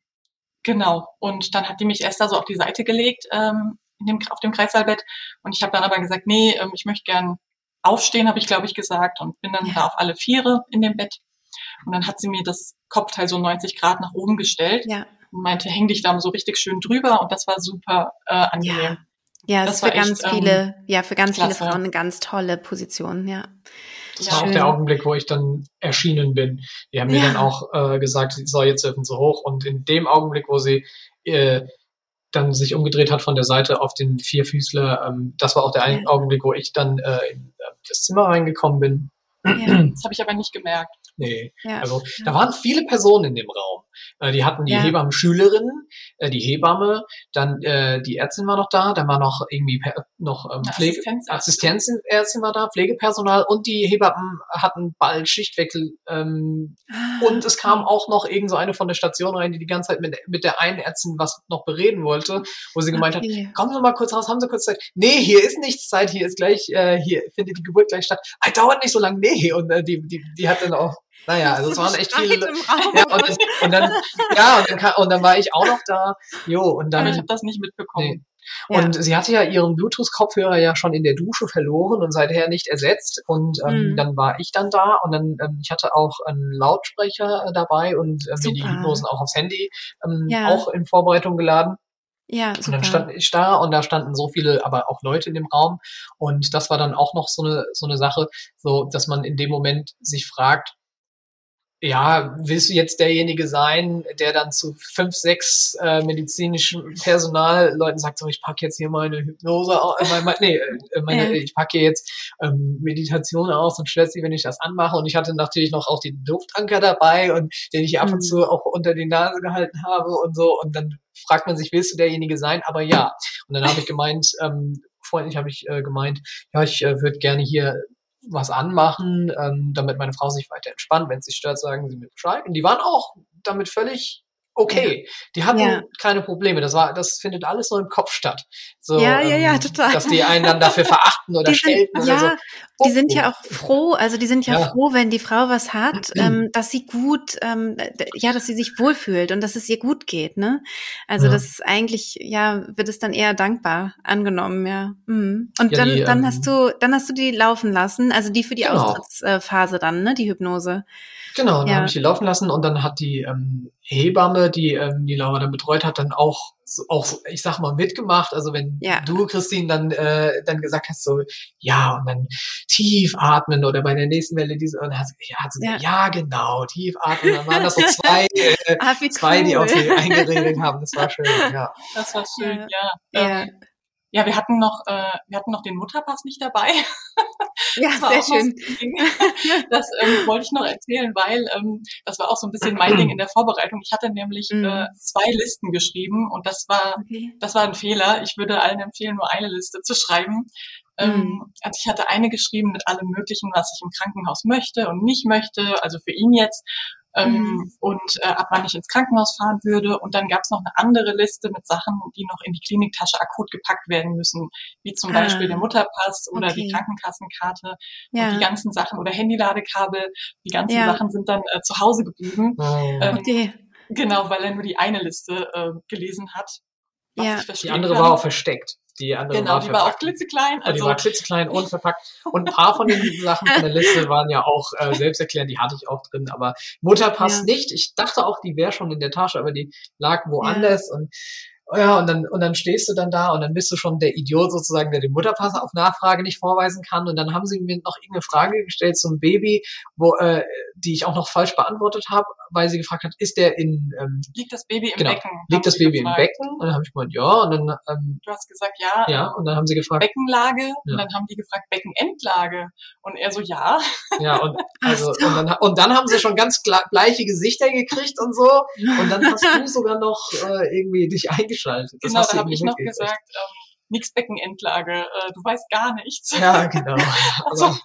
genau. Und dann hat die mich erst da so auf die Seite gelegt, ähm, in dem, auf dem Kreissaalbett. Und ich habe dann aber gesagt, nee, ähm, ich möchte gern aufstehen, habe ich, glaube ich, gesagt. Und bin dann ja. da auf alle Viere in dem Bett. Und dann hat sie mir das Kopfteil so 90 Grad nach oben gestellt ja. und meinte, häng dich da so richtig schön drüber und das war super äh, angenehm. Ja, ja das ist für ganz echt, viele, ähm, ja, für ganz klasse. viele Frauen eine ganz tolle Position, ja. Das ja. war auch der Augenblick, wo ich dann erschienen bin. Die haben mir dann auch äh, gesagt, so, jetzt dürfen sie hoch. Und in dem Augenblick, wo sie äh, dann sich umgedreht hat von der Seite auf den Vierfüßler. Ähm, das war auch der ja. Augenblick, wo ich dann äh, in äh, das Zimmer reingekommen bin. Ja, das habe ich aber nicht gemerkt. Nee. Ja. Also da waren viele Personen in dem Raum. Äh, die hatten die ja. Hebammen-Schülerinnen, äh, die Hebamme, dann äh, die Ärztin war noch da, dann war noch irgendwie noch ähm, Pflege Assistenzärztin war da, Pflegepersonal und die Hebammen hatten bald Schichtwechsel ähm, ah, und es kam auch noch irgend so eine von der Station rein, die die ganze Zeit mit, mit der einen Ärztin was noch bereden wollte, wo sie gemeint okay. hat, kommen Sie mal kurz raus, haben Sie kurz Zeit? Nee, hier ist nichts Zeit, hier ist gleich, äh, hier findet die Geburt gleich statt. Ah, dauert nicht so lange, nee. Und äh, die, die, die hat dann auch naja, also es waren echt viele. Ja, und, und, dann, ja, und dann, und dann war ich auch noch da. Jo, und dann. ich habe das nicht mitbekommen. Nee. Und ja. sie hatte ja ihren Bluetooth-Kopfhörer ja schon in der Dusche verloren und seither nicht ersetzt. Und ähm, mhm. dann war ich dann da und dann, ähm, ich hatte auch einen Lautsprecher äh, dabei und äh, mir die Hypnosen auch aufs Handy ähm, ja. auch in Vorbereitung geladen. Ja, super. Und dann stand ich da und da standen so viele, aber auch Leute in dem Raum. Und das war dann auch noch so eine, so eine Sache, so, dass man in dem Moment sich fragt, ja, willst du jetzt derjenige sein, der dann zu fünf, sechs äh, medizinischen Personalleuten sagt, so, ich packe jetzt hier meine Hypnose aus, äh, mein, nee, äh, meine, ich packe hier jetzt ähm, Meditation aus und stört sie, wenn ich das anmache. Und ich hatte natürlich noch auch den Duftanker dabei und den ich ab und mhm. zu auch unter die Nase gehalten habe und so. Und dann fragt man sich, willst du derjenige sein? Aber ja. Und dann habe ich gemeint, ähm, freundlich habe ich äh, gemeint, ja, ich äh, würde gerne hier was anmachen, ähm, damit meine Frau sich weiter entspannt. Wenn sie stört, sagen sie mir Bescheid. Und die waren auch damit völlig okay. Die hatten ja. keine Probleme. Das war, das findet alles so im Kopf statt. So, ja, ja, ja, ähm, total. Dass die einen dann dafür verachten oder schelten oder ja, so. Oh, die sind ja auch froh, also die sind ja, ja. froh, wenn die Frau was hat, ähm, dass sie gut, ähm, ja, dass sie sich wohlfühlt und dass es ihr gut geht, ne? Also ja. das ist eigentlich, ja, wird es dann eher dankbar angenommen, ja. Mhm. Und dann, die, dann ähm, hast du, dann hast du die laufen lassen, also die für die genau. Austrittsphase dann, ne, die Hypnose. Genau, dann ja. habe ich die laufen lassen und dann hat die ähm, Hebamme, die ähm, die Laura dann betreut hat, dann auch auch ich sag mal mitgemacht. Also wenn ja. du Christine dann äh, dann gesagt hast so ja und dann tief atmen oder bei der nächsten Welle diese und hat, ja, hat sie ja. Gesagt, ja genau tief atmen. Dann waren das so zwei äh, ah, zwei cool. die auch sie eingeredet haben. Das war schön. Ja, das war schön. Ja. ja. Ähm, ja, wir hatten noch, äh, wir hatten noch den Mutterpass nicht dabei. Ja, sehr schön. das ähm, wollte ich noch erzählen, weil ähm, das war auch so ein bisschen mein Ding in der Vorbereitung. Ich hatte nämlich mhm. äh, zwei Listen geschrieben und das war, okay. das war ein Fehler. Ich würde allen empfehlen, nur eine Liste zu schreiben. Ähm, mhm. Also ich hatte eine geschrieben mit allem Möglichen, was ich im Krankenhaus möchte und nicht möchte, also für ihn jetzt ähm, mhm. und äh, ab wann ich ins Krankenhaus fahren würde. Und dann gab es noch eine andere Liste mit Sachen, die noch in die Kliniktasche akut gepackt werden müssen, wie zum ah. Beispiel der Mutterpass oder okay. die Krankenkassenkarte ja. und die ganzen Sachen oder Handyladekabel. Die ganzen ja. Sachen sind dann äh, zu Hause geblieben. Oh. Ähm, okay. Genau, weil er nur die eine Liste äh, gelesen hat. ja. Die andere kann. war auch versteckt. Die andere genau, war die war auch klitzeklein. Also die war klitzeklein und verpackt. Und ein paar von den Sachen von der Liste waren ja auch äh, selbsterklärend, die hatte ich auch drin. Aber Mutterpass ja. nicht. Ich dachte auch, die wäre schon in der Tasche, aber die lag woanders. Ja. Und ja, und dann, und dann stehst du dann da und dann bist du schon der Idiot sozusagen, der den Mutterpass auf Nachfrage nicht vorweisen kann. Und dann haben sie mir noch irgendeine Frage gestellt zum Baby, wo, äh, die ich auch noch falsch beantwortet habe, weil sie gefragt hat, ist der in, ähm, liegt das Baby im genau, Becken? Liegt das Baby gefragt. im Becken? Und dann habe ich gemeint, ja, und dann, ähm, Du hast gesagt, ja. Ja, und dann haben sie gefragt. Beckenlage, ja. und dann haben die gefragt, Beckenendlage. Und er so, ja. Ja, und, also, und dann, und dann haben sie schon ganz bleiche Gesichter gekriegt und so. Und dann hast du sogar noch, äh, irgendwie dich eingeschaltet. Das genau, da habe ich noch gesagt, ähm, nix Beckenendlage, äh, du weißt gar nichts. Ja, genau. also,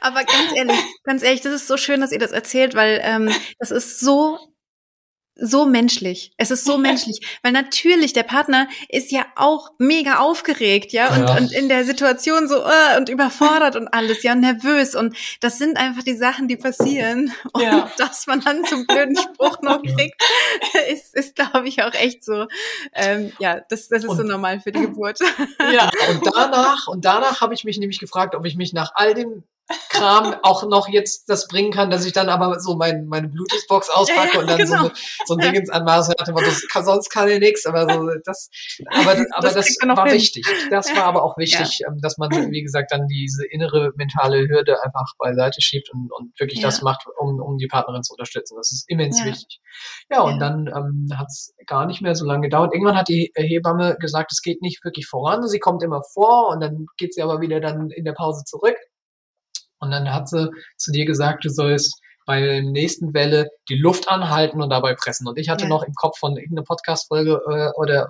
Aber ganz ehrlich, ganz ehrlich, das ist so schön, dass ihr das erzählt, weil ähm, das ist so so menschlich. Es ist so menschlich, weil natürlich der Partner ist ja auch mega aufgeregt, ja, und, ja. und in der Situation so uh, und überfordert und alles, ja, und nervös und das sind einfach die Sachen, die passieren und ja. dass man dann zum blöden Spruch noch kriegt, ist, ist glaube ich auch echt so. Ähm, ja, das, das ist und, so normal für die Geburt. Ja. Und danach und danach habe ich mich nämlich gefragt, ob ich mich nach all dem Kram auch noch jetzt das bringen kann, dass ich dann aber so mein, meine Bluetooth-Box auspacke ja, ja, und dann genau. so, so ein Ding ins Anmaß hatte, das kann, sonst kann ich nichts, aber so, das, aber, aber das, das war hin. wichtig. Das war aber auch wichtig, ja. Ähm, dass man, wie gesagt, dann diese innere mentale Hürde einfach beiseite schiebt und, und wirklich das macht, um, um die Partnerin zu unterstützen. Das ist immens wichtig. Ja, und dann ähm, hat es gar nicht mehr so lange gedauert. Irgendwann hat die Hebamme gesagt, es geht nicht wirklich voran. Sie kommt immer vor und dann geht sie aber wieder dann in der Pause zurück. Und dann hat sie zu dir gesagt, du sollst bei der nächsten Welle die Luft anhalten und dabei pressen. Und ich hatte ja. noch im Kopf von irgendeiner Podcast-Folge äh, oder,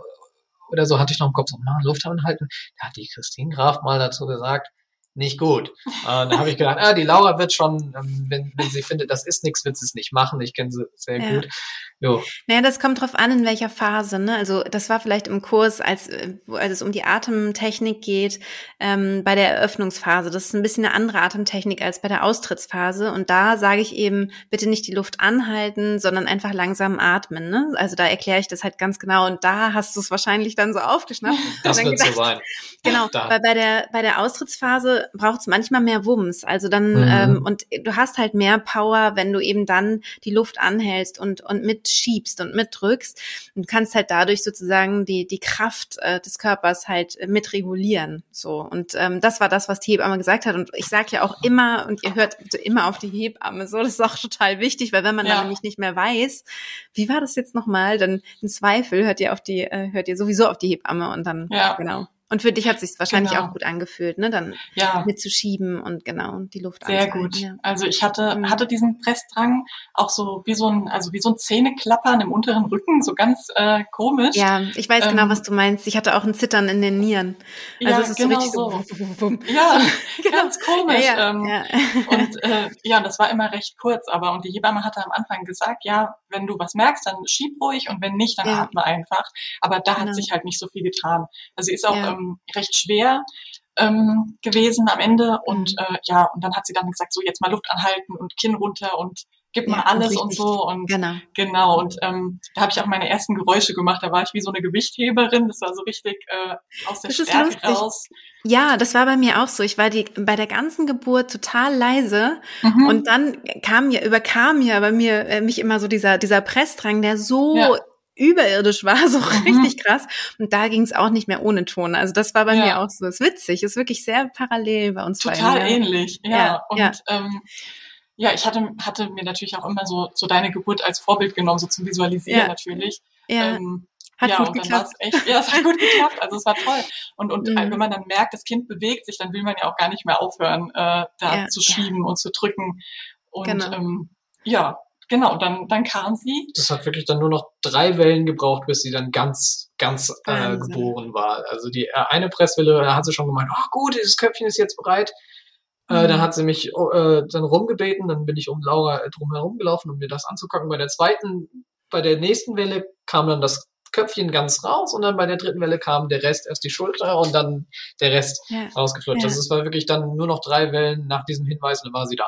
oder so hatte ich noch im Kopf so, na, Luft anhalten. Da hat die Christine Graf mal dazu gesagt, nicht gut. Und da habe ich gedacht, ah, die Laura wird schon, ähm, wenn, wenn sie findet, das ist nichts, wird sie es nicht machen. Ich kenne sie sehr ja. gut. Jo. Naja, das kommt drauf an, in welcher Phase. Ne? Also das war vielleicht im Kurs, als, als es um die Atemtechnik geht, ähm, bei der Eröffnungsphase. Das ist ein bisschen eine andere Atemtechnik als bei der Austrittsphase. Und da sage ich eben, bitte nicht die Luft anhalten, sondern einfach langsam atmen. Ne? Also da erkläre ich das halt ganz genau. Und da hast du es wahrscheinlich dann so aufgeschnappt. Das wird gedacht, so sein. Genau, da. weil bei der, bei der Austrittsphase braucht es manchmal mehr Wumms. Also dann, mhm. ähm, und du hast halt mehr Power, wenn du eben dann die Luft anhältst und, und mit mitschiebst und mitdrückst. Und kannst halt dadurch sozusagen die, die Kraft äh, des Körpers halt äh, mitregulieren. So. Und ähm, das war das, was die Hebamme gesagt hat. Und ich sage ja auch immer, und ihr hört immer auf die Hebamme, so, das ist auch total wichtig, weil wenn man ja. dann nämlich nicht mehr weiß, wie war das jetzt nochmal, dann im Zweifel hört ihr auf die, äh, hört ihr sowieso auf die Hebamme und dann, ja. genau. Und für dich hat sich wahrscheinlich genau. auch gut angefühlt, ne? Dann ja. mitzuschieben und genau die Luft Sehr gut. Ja. Also ich hatte mhm. hatte diesen Pressdrang auch so wie so ein also wie so ein Zähneklappern im unteren Rücken, so ganz äh, komisch. Ja, ich weiß genau, ähm, genau, was du meinst. Ich hatte auch ein Zittern in den Nieren. Also ja, es ist genau so richtig so. so. Ja, genau. ganz komisch. Ja, ähm. Und äh, ja, das war immer recht kurz, aber und die Hebamme hatte am Anfang gesagt, ja, wenn du was merkst, dann schieb ruhig und wenn nicht, dann atme einfach. Aber da genau. hat sich halt nicht so viel getan. Also sie ist auch ähm, recht schwer ähm, gewesen am Ende und mhm. äh, ja, und dann hat sie dann gesagt, so jetzt mal Luft anhalten und Kinn runter und gib mal ja, alles und, und, so und genau, genau und ähm, da habe ich auch meine ersten Geräusche gemacht. Da war ich wie so eine Gewichtheberin. Das war so richtig äh, aus der das Stärke raus. Ja, das war bei mir auch so. Ich war die bei der ganzen Geburt total leise mhm. und dann kam ja überkam ja bei mir äh, mich immer so dieser dieser Pressdrang, der so ja überirdisch war, so mhm. richtig krass. Und da ging es auch nicht mehr ohne Ton. Also das war bei ja. mir auch so. Ist witzig, ist wirklich sehr parallel bei uns. Total beiden, ähnlich, ja. ja. Und ja. Ähm, ja, ich hatte, hatte mir natürlich auch immer so, so deine Geburt als Vorbild genommen, so zum Visualisieren natürlich. Ja. Ähm, hat ja, gut und dann geklappt. Echt, ja, es hat gut geklappt. Also es war toll. Und, und mhm. wenn man dann merkt, das Kind bewegt sich, dann will man ja auch gar nicht mehr aufhören, äh, da zu schieben und zu drücken. Und genau. ähm, ja, genau, dann, dann kam sie. Das hat wirklich dann nur noch drei Wellen gebraucht, bis sie dann ganz, ganz äh, geboren war. Also die äh, eine Presswelle, da hat sie schon gemeint, oh gut, dieses Köpfchen ist jetzt bereit. Mhm. Äh, dann hat sie mich äh, dann rumgebeten, dann bin ich um Laura äh, drum herum gelaufen, um mir das anzugucken. Bei der zweiten, bei der nächsten Welle kam dann das Köpfchen ganz raus und dann bei der dritten Welle kam der Rest erst die Schulter und dann der Rest ja. rausgeflutscht. Ja. Also es war wirklich dann nur noch drei Wellen nach diesem Hinweis und dann war sie da.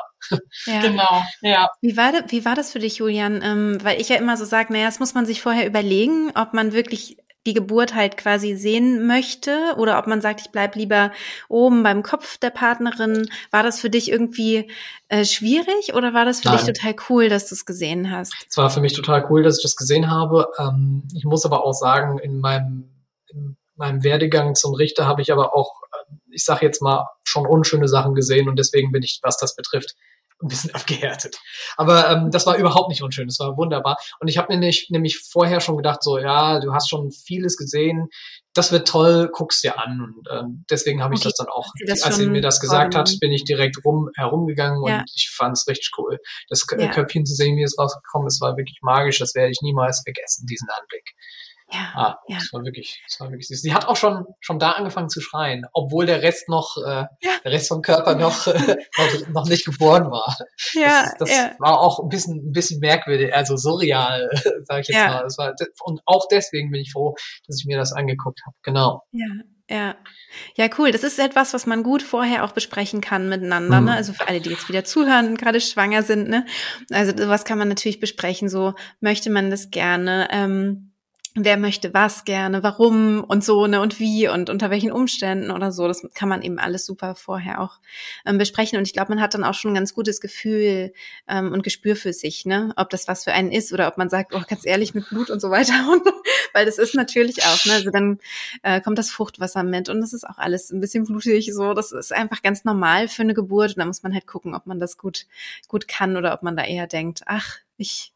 Ja. Genau, ja. Wie war, das, wie war das für dich, Julian? Ähm, weil ich ja immer so sage, naja, das muss man sich vorher überlegen, ob man wirklich die Geburt halt quasi sehen möchte oder ob man sagt, ich bleib lieber oben beim Kopf der Partnerin. War das für dich irgendwie äh, schwierig oder war das für Nein. dich total cool, dass du es gesehen hast? Es war für mich total cool, dass ich das gesehen habe. Ähm, ich muss aber auch sagen, in meinem, in meinem Werdegang zum Richter habe ich aber auch, äh, ich sage jetzt mal, schon unschöne Sachen gesehen und deswegen bin ich, was das betrifft, ein bisschen abgehärtet. Aber ähm, das war überhaupt nicht unschön, das war wunderbar. Und ich habe mir nicht, nämlich vorher schon gedacht, so, ja, du hast schon vieles gesehen, das wird toll, guck's dir an. Und ähm, deswegen habe ich okay. das dann auch, das als sie mir das gesagt hat, bin ich direkt rum herumgegangen und ja. ich fand es richtig cool. Das ja. Köpfchen zu sehen, wie es rausgekommen ist, war wirklich magisch. Das werde ich niemals vergessen, diesen Anblick. Ja, ah, ja. Das war wirklich, das war wirklich süß. Sie hat auch schon, schon da angefangen zu schreien, obwohl der Rest noch, äh, ja. der Rest vom Körper noch, äh, noch, noch nicht geboren war. Ja, das, das ja. war auch ein bisschen, ein bisschen merkwürdig, also surreal, sage ich jetzt ja. mal. Das war, und auch deswegen bin ich froh, dass ich mir das angeguckt habe. Genau. Ja, ja. Ja, cool. Das ist etwas, was man gut vorher auch besprechen kann miteinander. Ne? Mhm. Ne? Also für alle, die jetzt wieder zuhören und gerade schwanger sind. Ne? Also was kann man natürlich besprechen. So möchte man das gerne. Ähm, wer möchte was gerne, warum und so, ne, und wie und unter welchen Umständen oder so. Das kann man eben alles super vorher auch ähm, besprechen. Und ich glaube, man hat dann auch schon ein ganz gutes Gefühl ähm, und Gespür für sich, ne, ob das was für einen ist oder ob man sagt, oh, ganz ehrlich, mit Blut und so weiter. Und, weil das ist natürlich auch, ne, also dann äh, kommt das Fruchtwasser mit und das ist auch alles ein bisschen blutig, so. Das ist einfach ganz normal für eine Geburt. Und da muss man halt gucken, ob man das gut, gut kann oder ob man da eher denkt, ach, ich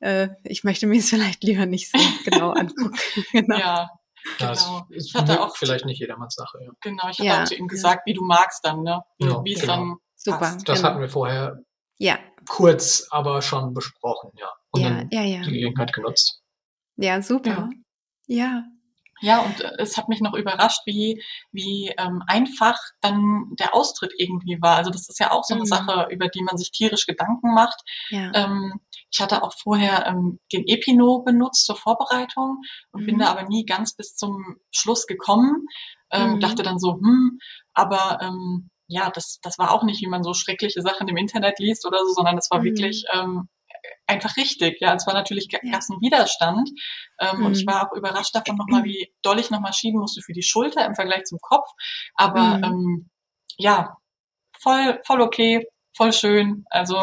äh, ich möchte mir es vielleicht lieber nicht so genau angucken. genau. Ja, Genau. Das ich hatte auch vielleicht nicht jedermanns Sache. Ja. Genau, ich hatte ja, auch zu ihm gesagt, wie du magst dann, ne? Wie, ja, wie es genau. dann Super. Passt. Das genau. hatten wir vorher ja. kurz, aber schon besprochen, ja. Und ja, dann ja, ja. die Gelegenheit genutzt. Ja, super. Ja. Ja, und äh, es hat mich noch überrascht, wie, wie ähm, einfach dann der Austritt irgendwie war. Also das ist ja auch so eine mhm. Sache, über die man sich tierisch Gedanken macht. Ja. Ähm, ich hatte auch vorher ähm, den Epino benutzt zur Vorbereitung und mhm. bin da aber nie ganz bis zum Schluss gekommen. Ähm, mhm. Dachte dann so, hm, aber ähm, ja, das, das war auch nicht, wie man so schreckliche Sachen im Internet liest oder so, sondern es war mhm. wirklich ähm, einfach richtig. Ja, es war natürlich ja. ein Widerstand. Ähm, mhm. Und ich mhm. war auch überrascht davon nochmal, wie doll ich nochmal schieben musste für die Schulter im Vergleich zum Kopf. Aber mhm. ähm, ja, voll, voll okay, voll schön. Also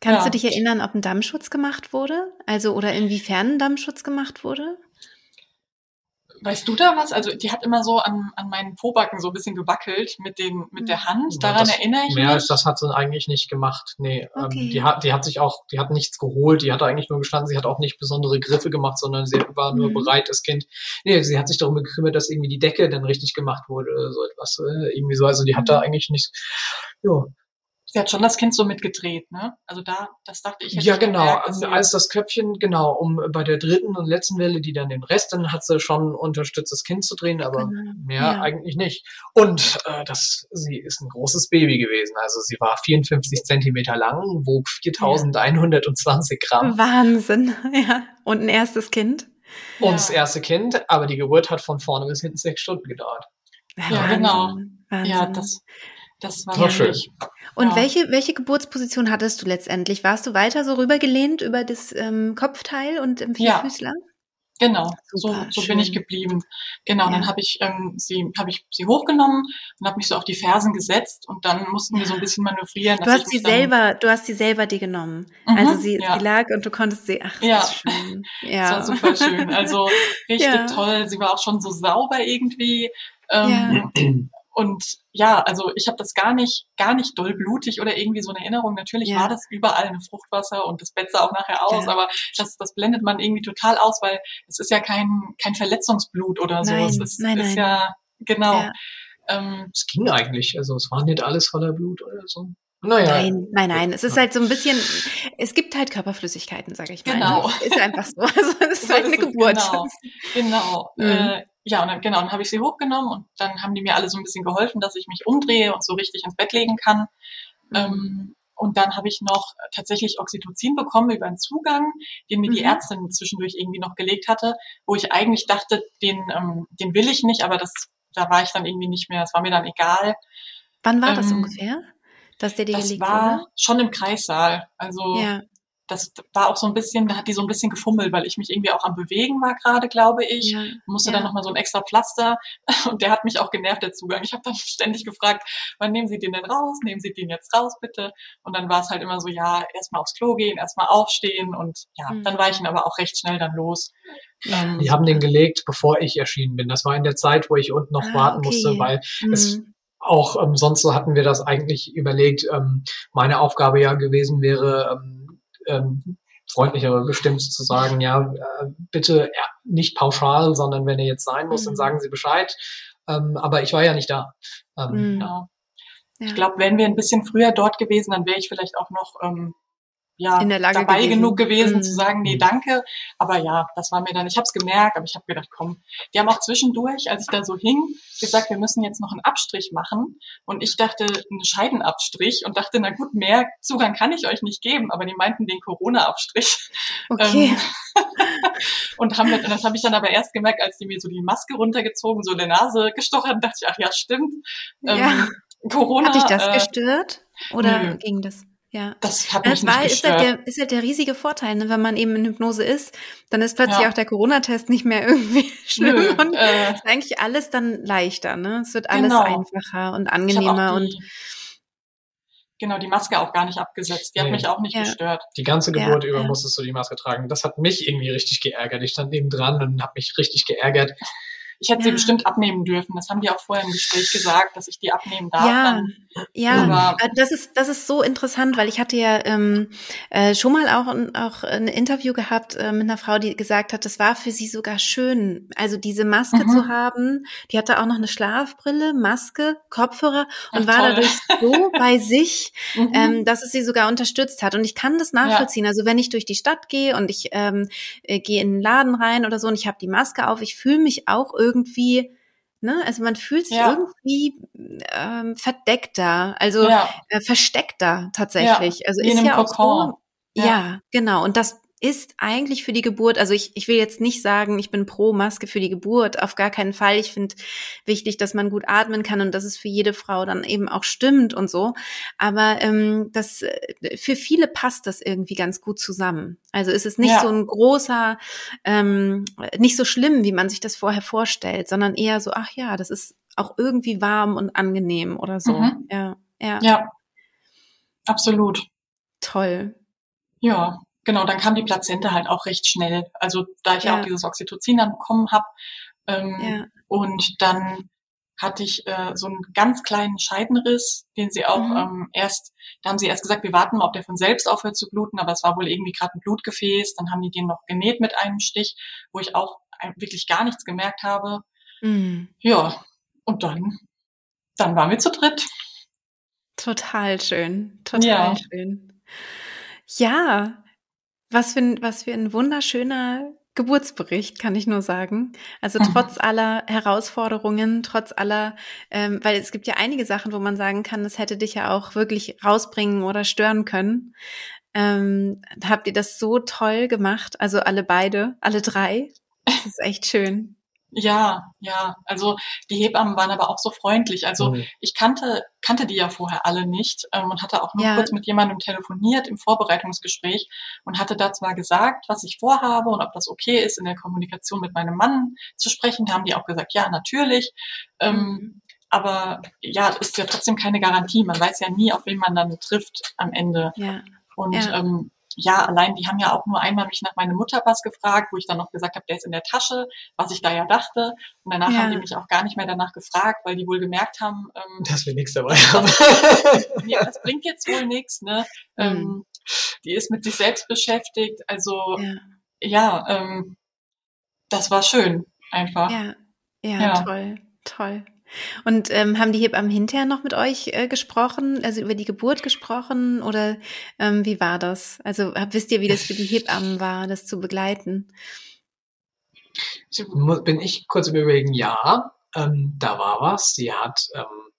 Kannst ja. du dich erinnern, ob ein Dammschutz gemacht wurde? Also oder inwiefern ein Dammschutz gemacht wurde? Weißt du da was? Also die hat immer so an, an meinen Pobacken so ein bisschen gewackelt mit, den, mit der Hand. Daran das, erinnere ich mich. Mehr als das hat sie eigentlich nicht gemacht. Nee, ähm, okay. ähm, die, hat, die hat sich auch, die hat nichts geholt, die hat eigentlich nur gestanden, sie hat auch nicht besondere Griffe gemacht, sondern sie war nur mhm. bereit, das Kind. Nee, sie hat sich darum gekümmert, dass irgendwie die Decke dann richtig gemacht wurde oder so etwas. Äh, irgendwie so. Also die hat da mhm. eigentlich nichts. Ja, sie hat schon das Kind so mitgedreht, ne? Also da, das dachte ich. Ja, genau. Also als das Köpfchen, genau, um bei der dritten und letzten Welle, die dann den Rest, dann hat sie schon unterstützt, das Kind zu drehen, aber genau. mehr ja. eigentlich nicht. Und äh, das, sie ist ein großes Baby gewesen. Also sie war 54 Zentimeter lang, wog 4120 Gramm. Wahnsinn, ja. Und ein erstes Kind? Und ja. das erste Kind, aber die Geburt hat von vorne bis hinten sechs Stunden gedauert. Ja, genau. Wahnsinn. Ja, das, das war, war schön. Und ja. welche, welche Geburtsposition hattest du letztendlich? Warst du weiter so rübergelehnt über das ähm, Kopfteil und im Vierfüßler? Ja. Genau, Super, so, so bin ich geblieben. Genau, ja. dann habe ich ähm, sie habe ich sie hochgenommen und habe mich so auf die Fersen gesetzt und dann mussten wir so ein bisschen manövrieren. Du hast sie selber, du hast sie selber dir genommen. Mhm, also sie, ja. sie, lag und du konntest sie. Ach, ja. das ist schön. Ja, das war super schön. Also richtig ja. toll. Sie war auch schon so sauber irgendwie. Ähm, ja. Und ja, also ich habe das gar nicht, gar nicht doll blutig oder irgendwie so eine Erinnerung. Natürlich ja. war das überall eine Fruchtwasser und das Bett sah auch nachher aus, ja. aber das, das blendet man irgendwie total aus, weil es ist ja kein, kein Verletzungsblut oder so. Nein, es ist, nein, ist nein. ja, genau. Ja. Ähm, es ging eigentlich, also es war nicht alles voller Blut oder so. Naja. Nein, nein, nein. Es ist halt so ein bisschen, es gibt halt Körperflüssigkeiten, sage ich mal. Genau. Ist einfach so. Also es ist halt eine Geburt. Genau. genau. Mhm. Äh, ja, und dann, genau, dann habe ich sie hochgenommen und dann haben die mir alle so ein bisschen geholfen, dass ich mich umdrehe und so richtig ins Bett legen kann. Mhm. Ähm, und dann habe ich noch tatsächlich Oxytocin bekommen über einen Zugang, den mir mhm. die Ärztin zwischendurch irgendwie noch gelegt hatte, wo ich eigentlich dachte, den, ähm, den will ich nicht, aber das, da war ich dann irgendwie nicht mehr, das war mir dann egal. Wann war das ähm, ungefähr, dass der dir das gelegt war wurde? schon im Kreissaal. Also ja das war auch so ein bisschen, da hat die so ein bisschen gefummelt, weil ich mich irgendwie auch am Bewegen war gerade, glaube ich. Ja, Musste ja. dann nochmal so ein extra Pflaster und der hat mich auch genervt, der Zugang. Ich habe dann ständig gefragt, wann nehmen Sie den denn raus? Nehmen Sie den jetzt raus, bitte? Und dann war es halt immer so, ja, erstmal aufs Klo gehen, erstmal aufstehen und ja, mhm. dann war ich ihn aber auch recht schnell dann los. Ähm, die haben den gelegt, bevor ich erschienen bin. Das war in der Zeit, wo ich unten noch ah, warten okay. musste, weil mhm. es auch ähm, sonst so hatten wir das eigentlich überlegt. Ähm, meine Aufgabe ja gewesen wäre, ähm, ähm, freundlicher bestimmt zu sagen, ja, äh, bitte ja, nicht pauschal, sondern wenn er jetzt sein muss, mhm. dann sagen Sie Bescheid. Ähm, aber ich war ja nicht da. Ähm, mhm. ja. Ich glaube, wären wir ein bisschen früher dort gewesen, dann wäre ich vielleicht auch noch ähm, ja, in der Lage dabei gewesen. genug gewesen mhm. zu sagen, nee, danke. Aber ja, das war mir dann, ich habe es gemerkt, aber ich habe gedacht, komm. Die haben auch zwischendurch, als ich da so hing, gesagt, wir müssen jetzt noch einen Abstrich machen. Und ich dachte, einen Scheidenabstrich und dachte, na gut, mehr Zugang kann ich euch nicht geben. Aber die meinten den Corona-Abstrich. Okay. Ähm, und haben wir, das habe ich dann aber erst gemerkt, als die mir so die Maske runtergezogen, so in der Nase gestochen dachte ich, ach ja, stimmt. Ja. Ähm, Corona. Hat dich das äh, gestört? Oder nö. ging das? Ja. Das hat mich das war, nicht ist, ja gestört. der, ist ja der riesige Vorteil, ne? wenn man eben in Hypnose ist, dann ist plötzlich Ja. auch der Corona-Test nicht mehr irgendwie schlimm Nö, und äh, ist eigentlich alles dann leichter, ne? Es wird alles Genau. einfacher und angenehmer auch und die, genau die Maske auch gar nicht abgesetzt. Die hat Nee. mich auch nicht Ja. gestört. Die ganze Ja, Geburt über ja. musstest du die Maske tragen. Das hat mich irgendwie richtig geärgert. Ich stand neben dran und habe mich richtig geärgert. Ich hätte sie Ja. bestimmt abnehmen dürfen. Das haben die auch vorher im Gespräch gesagt, dass ich die abnehmen darf. Ja, Dann, ja, Aber- äh, das ist das ist so interessant, weil ich hatte ja ähm, äh, schon mal auch auch ein Interview gehabt äh, mit einer Frau, die gesagt hat, das war für sie sogar schön, also diese Maske Mhm. zu haben. Die hatte auch noch eine Schlafbrille, Maske, Kopfhörer und Ach, war toll. dadurch so bei sich, Mhm. ähm, dass es sie sogar unterstützt hat. Und ich kann das nachvollziehen. Also wenn ich durch die Stadt gehe und ich ähm, äh, gehe in den Laden rein oder so und ich habe die Maske auf, ich fühle mich auch irgendwie, ne, also man fühlt sich Ja. irgendwie ähm, verdeckter, also ja, äh, versteckter tatsächlich. also wie in ist ja auch Kokon. so. Ja. Ja. genau. Und das ist eigentlich für die Geburt, also ich, ich will jetzt nicht sagen, ich bin pro Maske für die Geburt, auf gar keinen Fall. Ich finde wichtig, dass man gut atmen kann und dass es für jede Frau dann eben auch stimmt und so. Aber ähm, das äh, für viele passt das irgendwie ganz gut zusammen. Also ist es nicht Ja. so ein großer, ähm, nicht so schlimm, wie man sich das vorher vorstellt, sondern eher so, ach ja, das ist auch irgendwie warm und angenehm oder so. Mhm. Ja, ja, ja, absolut. toll. Ja, genau. Dann kam die Plazente halt auch recht schnell. Also da ich ja, Ja. auch dieses Oxytocin dann bekommen habe ähm, Ja. und dann hatte ich äh, so einen ganz kleinen Scheidenriss, den sie auch Mhm. ähm, erst, da haben sie erst gesagt, wir warten mal, ob der von selbst aufhört zu bluten, aber es war wohl irgendwie gerade ein Blutgefäß. Dann haben die den noch genäht mit einem Stich, wo ich auch wirklich gar nichts gemerkt habe. Mm, Ja, und dann, dann waren wir zu dritt. total schön, total Ja. schön. Ja, was für, ein, was für ein wunderschöner Geburtsbericht, kann ich nur sagen. Also Mhm. trotz aller Herausforderungen, trotz aller, ähm, weil es gibt ja einige Sachen, wo man sagen kann, das hätte dich ja auch wirklich rausbringen oder stören können. Ähm, habt ihr das so toll gemacht? Also alle beide, alle drei. Das ist echt schön. Ja, ja. Also die Hebammen waren aber auch so freundlich. Also Mhm. ich kannte, kannte die ja vorher alle nicht ähm, und hatte auch nur Ja. kurz mit jemandem telefoniert im Vorbereitungsgespräch und hatte da zwar gesagt, was ich vorhabe und ob das okay ist, in der Kommunikation mit meinem Mann zu sprechen. Da haben die auch gesagt, ja, natürlich. Ähm, Mhm. Aber ja, ist ja trotzdem keine Garantie. Man weiß ja nie, auf wen man dann trifft am Ende. Ja, Und Ja. ähm, ja, allein die haben ja auch nur einmal mich nach meinem Mutterpass gefragt, wo ich dann noch gesagt habe, der ist in der Tasche, was ich da ja dachte. Und danach Ja. haben die mich auch gar nicht mehr danach gefragt, weil die wohl gemerkt haben, ähm, Dass wir nichts dabei haben. nee, das bringt jetzt wohl nichts. Ne? Mhm. Ähm, die ist mit sich selbst beschäftigt. Also ja, ja, ähm, das war schön einfach. ja, ja, Ja. toll, toll. Und ähm, haben die Hebammen hinterher noch mit euch äh, gesprochen, also über die Geburt gesprochen oder ähm, wie war das? Also hab- wisst ihr, wie das für die Hebammen war, das zu begleiten? Bin ich kurz im Überlegen, ja, ähm, da war was. Die hat, ähm,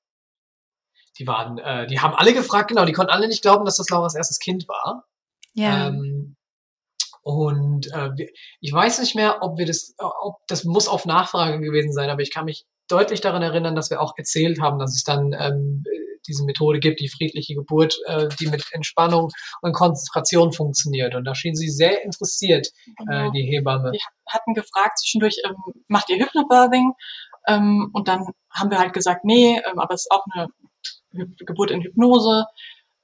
die waren, äh, die haben alle gefragt, genau, die konnten alle nicht glauben, dass das Lauras erstes Kind war. Ja, Ähm, und äh, ich weiß nicht mehr, ob wir das, ob das muss auf Nachfrage gewesen sein, aber ich kann mich deutlich daran erinnern, dass wir auch erzählt haben, dass es dann ähm, diese Methode gibt, die friedliche Geburt, äh, die mit Entspannung und Konzentration funktioniert. Und da schien sie sehr interessiert, äh, Genau. die Hebamme. Die hatten gefragt zwischendurch, ähm, macht ihr Hypnobirthing? Ähm, und dann haben wir halt gesagt, nee, ähm, aber es ist auch eine Geburt in Hypnose.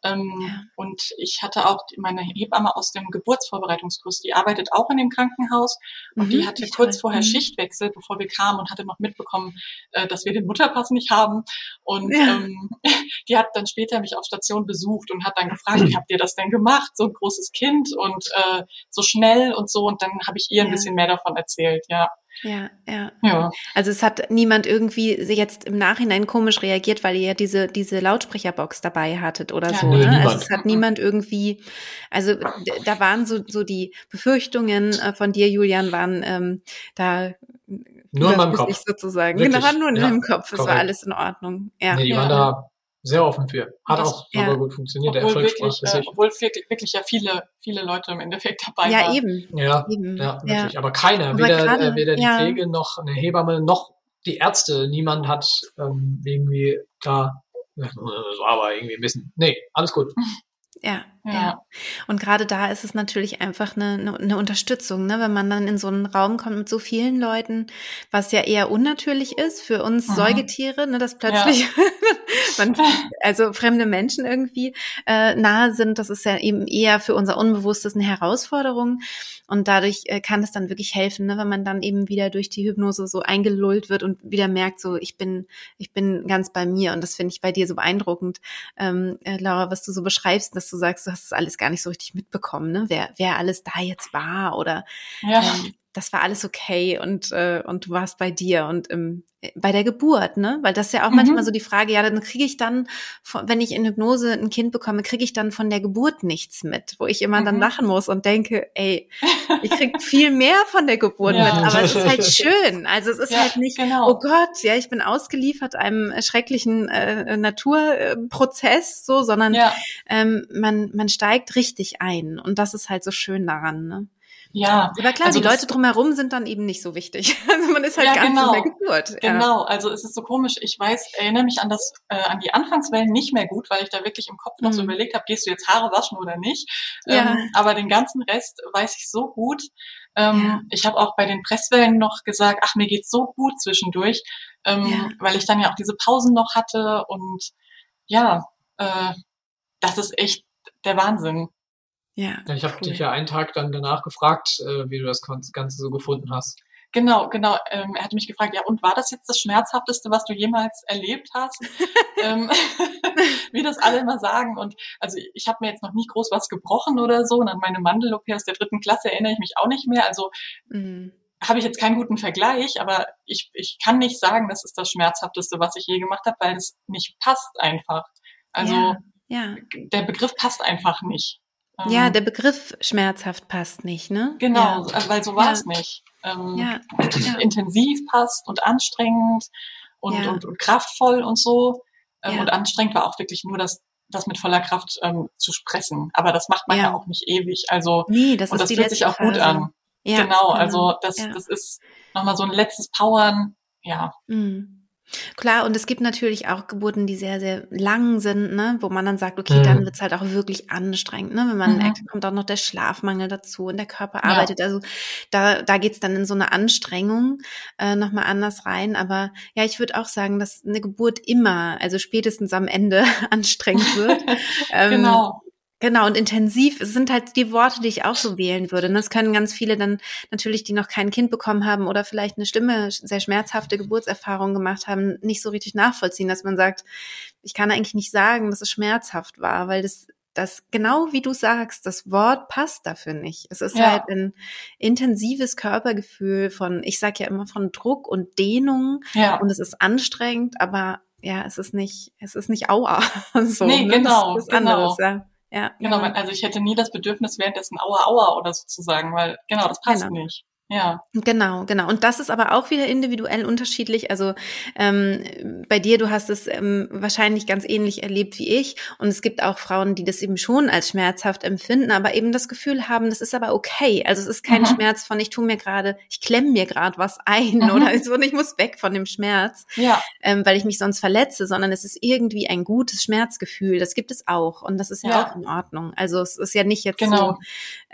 Ähm, Ja. Und ich hatte auch die- meine Hebamme aus dem Geburtsvorbereitungskurs, die arbeitet auch in dem Krankenhaus und die Mhm, hatte wie kurz vorher Mhm. Schichtwechsel, bevor wir kamen und hatte noch mitbekommen, äh, dass wir den Mutterpass nicht haben. Und Ja. ähm, die hat dann später mich auf Station besucht und hat dann gefragt, wie habt ihr das denn gemacht? So ein großes Kind und äh, so schnell und so. Und dann habe ich ihr ein Ja. bisschen mehr davon erzählt, ja. Ja, ja. Ja, Also es hat niemand irgendwie jetzt im Nachhinein komisch reagiert, weil ihr ja diese, diese Lautsprecherbox dabei hattet oder Ja, so. nö, Ne? Also es hat niemand irgendwie, also da waren so, so die Befürchtungen äh, von dir, Julian, waren ähm, da Nur in meinem Kopf. sozusagen. Wirklich, Genau, nur in ja, deinem Kopf. Es war alles in Ordnung. Ja. nee, die ja. waren da sehr offen für. Hat Das- auch ja. super gut funktioniert. Der obwohl Erfolg wirklich, äh, sich. obwohl wirklich, wirklich ja viele, viele Leute im Endeffekt dabei ja, waren. eben. Ja, eben. ja, ja. wirklich. Aber keiner, Aber weder, gerade, äh, weder die ja. Pflege noch eine Hebamme noch die Ärzte, niemand hat ähm, irgendwie da, das war aber irgendwie ein bisschen, nee, alles gut. Ja, ja, ja. Und gerade da ist es natürlich einfach eine, eine, eine, Unterstützung, ne? wenn man dann in so einen Raum kommt mit so vielen Leuten, was ja eher unnatürlich ist für uns mhm. Säugetiere, ne? dass plötzlich ja. man, also fremde Menschen irgendwie äh, nahe sind. Das ist ja eben eher für unser Unbewusstes eine Herausforderung. Und dadurch äh, kann es dann wirklich helfen, ne? wenn man dann eben wieder durch die Hypnose so eingelullt wird und wieder merkt, so ich bin, ich bin ganz bei mir. Und das finde ich bei dir so beeindruckend, ähm, äh, Laura, was du so beschreibst, dass du sagst, du hast es alles gar nicht so richtig mitbekommen, ne? wer, wer alles da jetzt war oder ja. ähm, das war alles okay und, äh, und du warst bei dir und ähm, bei der Geburt, ne? Weil das ist ja auch mhm. manchmal so die Frage, ja, dann kriege ich dann, wenn ich in Hypnose ein Kind bekomme, kriege ich dann von der Geburt nichts mit, wo ich immer mhm. dann lachen muss und denke, ey, ich krieg viel mehr von der Geburt ja. mit, aber es ist halt schön. Also es ist ja, halt nicht, genau. oh Gott, ja, ich bin ausgeliefert einem schrecklichen äh, Naturprozess, so, sondern ja. ähm, man, man steigt richtig ein und das ist halt so schön daran, ne? Ja. Aber klar, also die Leute drumherum sind dann eben nicht so wichtig. Also man ist halt ja, ganz genau. in der Geburt. Ja. Genau, also es ist so komisch. Ich weiß, erinnere mich an das, äh, an die Anfangswellen nicht mehr gut, weil ich da wirklich im Kopf noch mhm. so überlegt habe, gehst du jetzt Haare waschen oder nicht? Ja. Ähm, aber den ganzen Rest weiß ich so gut. Ähm, ja. Ich habe auch bei den Presswellen noch gesagt, ach, mir geht's so gut zwischendurch, ähm, weil ich dann ja auch diese Pausen noch hatte und ja, äh, das ist echt der Wahnsinn. Ja. Ich habe cool. dich ja einen Tag dann danach gefragt, äh, wie du das Ganze so gefunden hast. Genau, genau. Ähm, er hatte mich gefragt, ja, und war das jetzt das Schmerzhafteste, was du jemals erlebt hast? ähm, wie das alle immer sagen. Und also ich habe mir jetzt noch nie groß was gebrochen oder so. Und an meine Mandel-OP aus der dritten Klasse erinnere ich mich auch nicht mehr. Also mhm. habe ich jetzt keinen guten Vergleich, aber ich, ich kann nicht sagen, das ist das Schmerzhafteste, was ich je gemacht habe, weil es nicht passt einfach. Also ja, ja. der Begriff passt einfach nicht. Ja, ähm, der Begriff schmerzhaft passt nicht, ne? Genau, ja. weil so war es nicht. Ähm, ja. Intensiv passt und anstrengend und, und, und kraftvoll und so. Ähm, und anstrengend war auch wirklich nur das, das mit voller Kraft ähm, zu spressen. Aber das macht man ja, auch nicht ewig. Also nee, das und das fühlt sich auch gut an. Ja, genau, genau, also das, das ist nochmal so ein letztes Powern. Ja. Mhm. Klar, und es gibt natürlich auch Geburten, die sehr, sehr lang sind, ne, wo man dann sagt, okay, mhm. dann wird's halt auch wirklich anstrengend, ne? Wenn man mhm. merkt, kommt auch noch der Schlafmangel dazu und der Körper ja. arbeitet. Also da, da geht's dann in so eine Anstrengung äh, nochmal anders rein. Aber ja, ich würde auch sagen, dass eine Geburt immer, also spätestens am Ende anstrengend wird. ähm, genau. Genau, und intensiv sind halt die Worte, die ich auch so wählen würde. Das können ganz viele dann natürlich, die noch kein Kind bekommen haben oder vielleicht eine Stimme, sehr schmerzhafte Geburtserfahrung gemacht haben, nicht so richtig nachvollziehen, dass man sagt, ich kann eigentlich nicht sagen, dass es schmerzhaft war, weil das, das genau wie du sagst, das Wort passt dafür nicht. Es ist ja. halt ein intensives Körpergefühl von, ich sage ja immer von Druck und Dehnung ja. und es ist anstrengend, aber ja, es ist nicht, es ist nicht Aua. so, nee, ne? genau, das ist genau. Anderes, ja. Ja, genau, ja. also ich hätte nie das Bedürfnis, währenddessen Aua, Aua oder so zu sagen, weil genau, das passt genau. nicht. Ja. Genau, genau. Und das ist aber auch wieder individuell unterschiedlich. Also ähm, bei dir, du hast es ähm, wahrscheinlich ganz ähnlich erlebt wie ich. Und es gibt auch Frauen, die das eben schon als schmerzhaft empfinden, aber eben das Gefühl haben, das ist aber okay. Also es ist kein mhm. Schmerz von, ich tue mir gerade, ich klemme mir gerade was ein mhm. oder so, und ich muss weg von dem Schmerz, ja. ähm, weil ich mich sonst verletze, sondern es ist irgendwie ein gutes Schmerzgefühl. Das gibt es auch. Und das ist ja, ja. auch in Ordnung. Also es ist ja nicht jetzt genau. so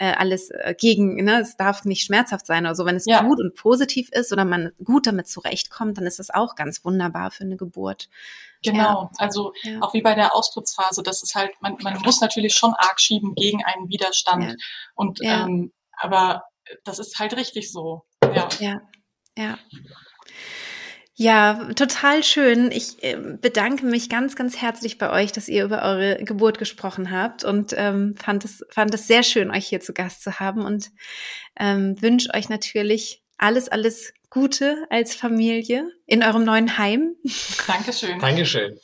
äh, alles äh, gegen, ne? es darf nicht schmerzhaft sein sein oder so. Wenn es ja. gut und positiv ist oder man gut damit zurechtkommt, dann ist das auch ganz wunderbar für eine Geburt. Genau, ja. also ja. auch wie bei der Austrittsphase, das ist halt, man, man muss natürlich schon arg schieben gegen einen Widerstand. Und ähm, aber das ist halt richtig so. Ja. Ja. Ja. Total schön. Ich äh, bedanke mich ganz, ganz herzlich bei euch, dass ihr über eure Geburt gesprochen habt und ähm, fand, es, fand es sehr schön, euch hier zu Gast zu haben und ähm, wünsche euch natürlich alles, alles Gute als Familie in eurem neuen Heim. Dankeschön. Dankeschön.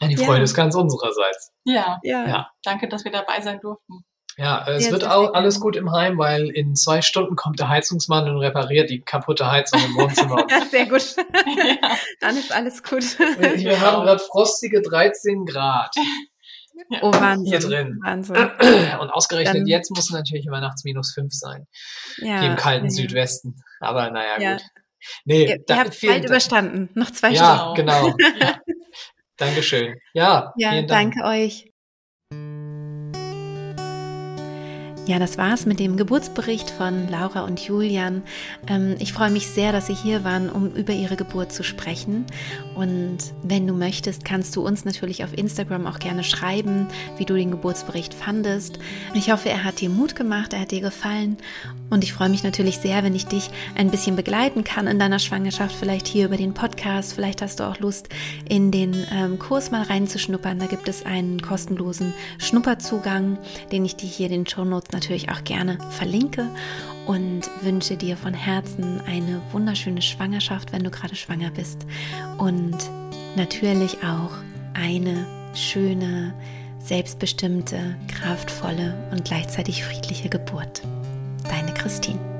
Ja, die Freude ja. ist ganz unsererseits. Ja. ja. ja. Danke, dass wir dabei sein durften. Ja, es ja, wird auch alles gut im Heim, weil in zwei Stunden kommt der Heizungsmann und repariert die kaputte Heizung im Wohnzimmer. ja, sehr gut. ja. Dann ist alles gut. Wir genau. haben gerade frostige 13 Grad. Oh, Wahnsinn. Hier drin. Wahnsinn. Und ausgerechnet Dann, jetzt muss natürlich immer nachts minus 5 sein. Ja, Hier im kalten ja. Südwesten. Aber naja, ja. gut. Nee, ihr, da, ihr habt bald überstanden. Noch zwei ja, Stunden. Genau. Ja, genau. Dankeschön. Ja, ja danke euch. Ja, das war's mit dem Geburtsbericht von Laura und Julian. Ähm, ich freue mich sehr, dass Sie hier waren, um über Ihre Geburt zu sprechen. Und wenn du möchtest, kannst du uns natürlich auf Instagram auch gerne schreiben, wie du den Geburtsbericht fandest. Ich hoffe, er hat dir Mut gemacht, er hat dir gefallen. Und ich freue mich natürlich sehr, wenn ich dich ein bisschen begleiten kann in deiner Schwangerschaft, vielleicht hier über den Podcast. Vielleicht hast du auch Lust, in den ähm, Kurs mal reinzuschnuppern. Da gibt es einen kostenlosen Schnupperzugang, den ich dir hier in den Show Notes natürlich auch gerne verlinke und wünsche dir von Herzen eine wunderschöne Schwangerschaft, wenn du gerade schwanger bist und natürlich auch eine schöne, selbstbestimmte, kraftvolle und gleichzeitig friedliche Geburt. Deine Christine.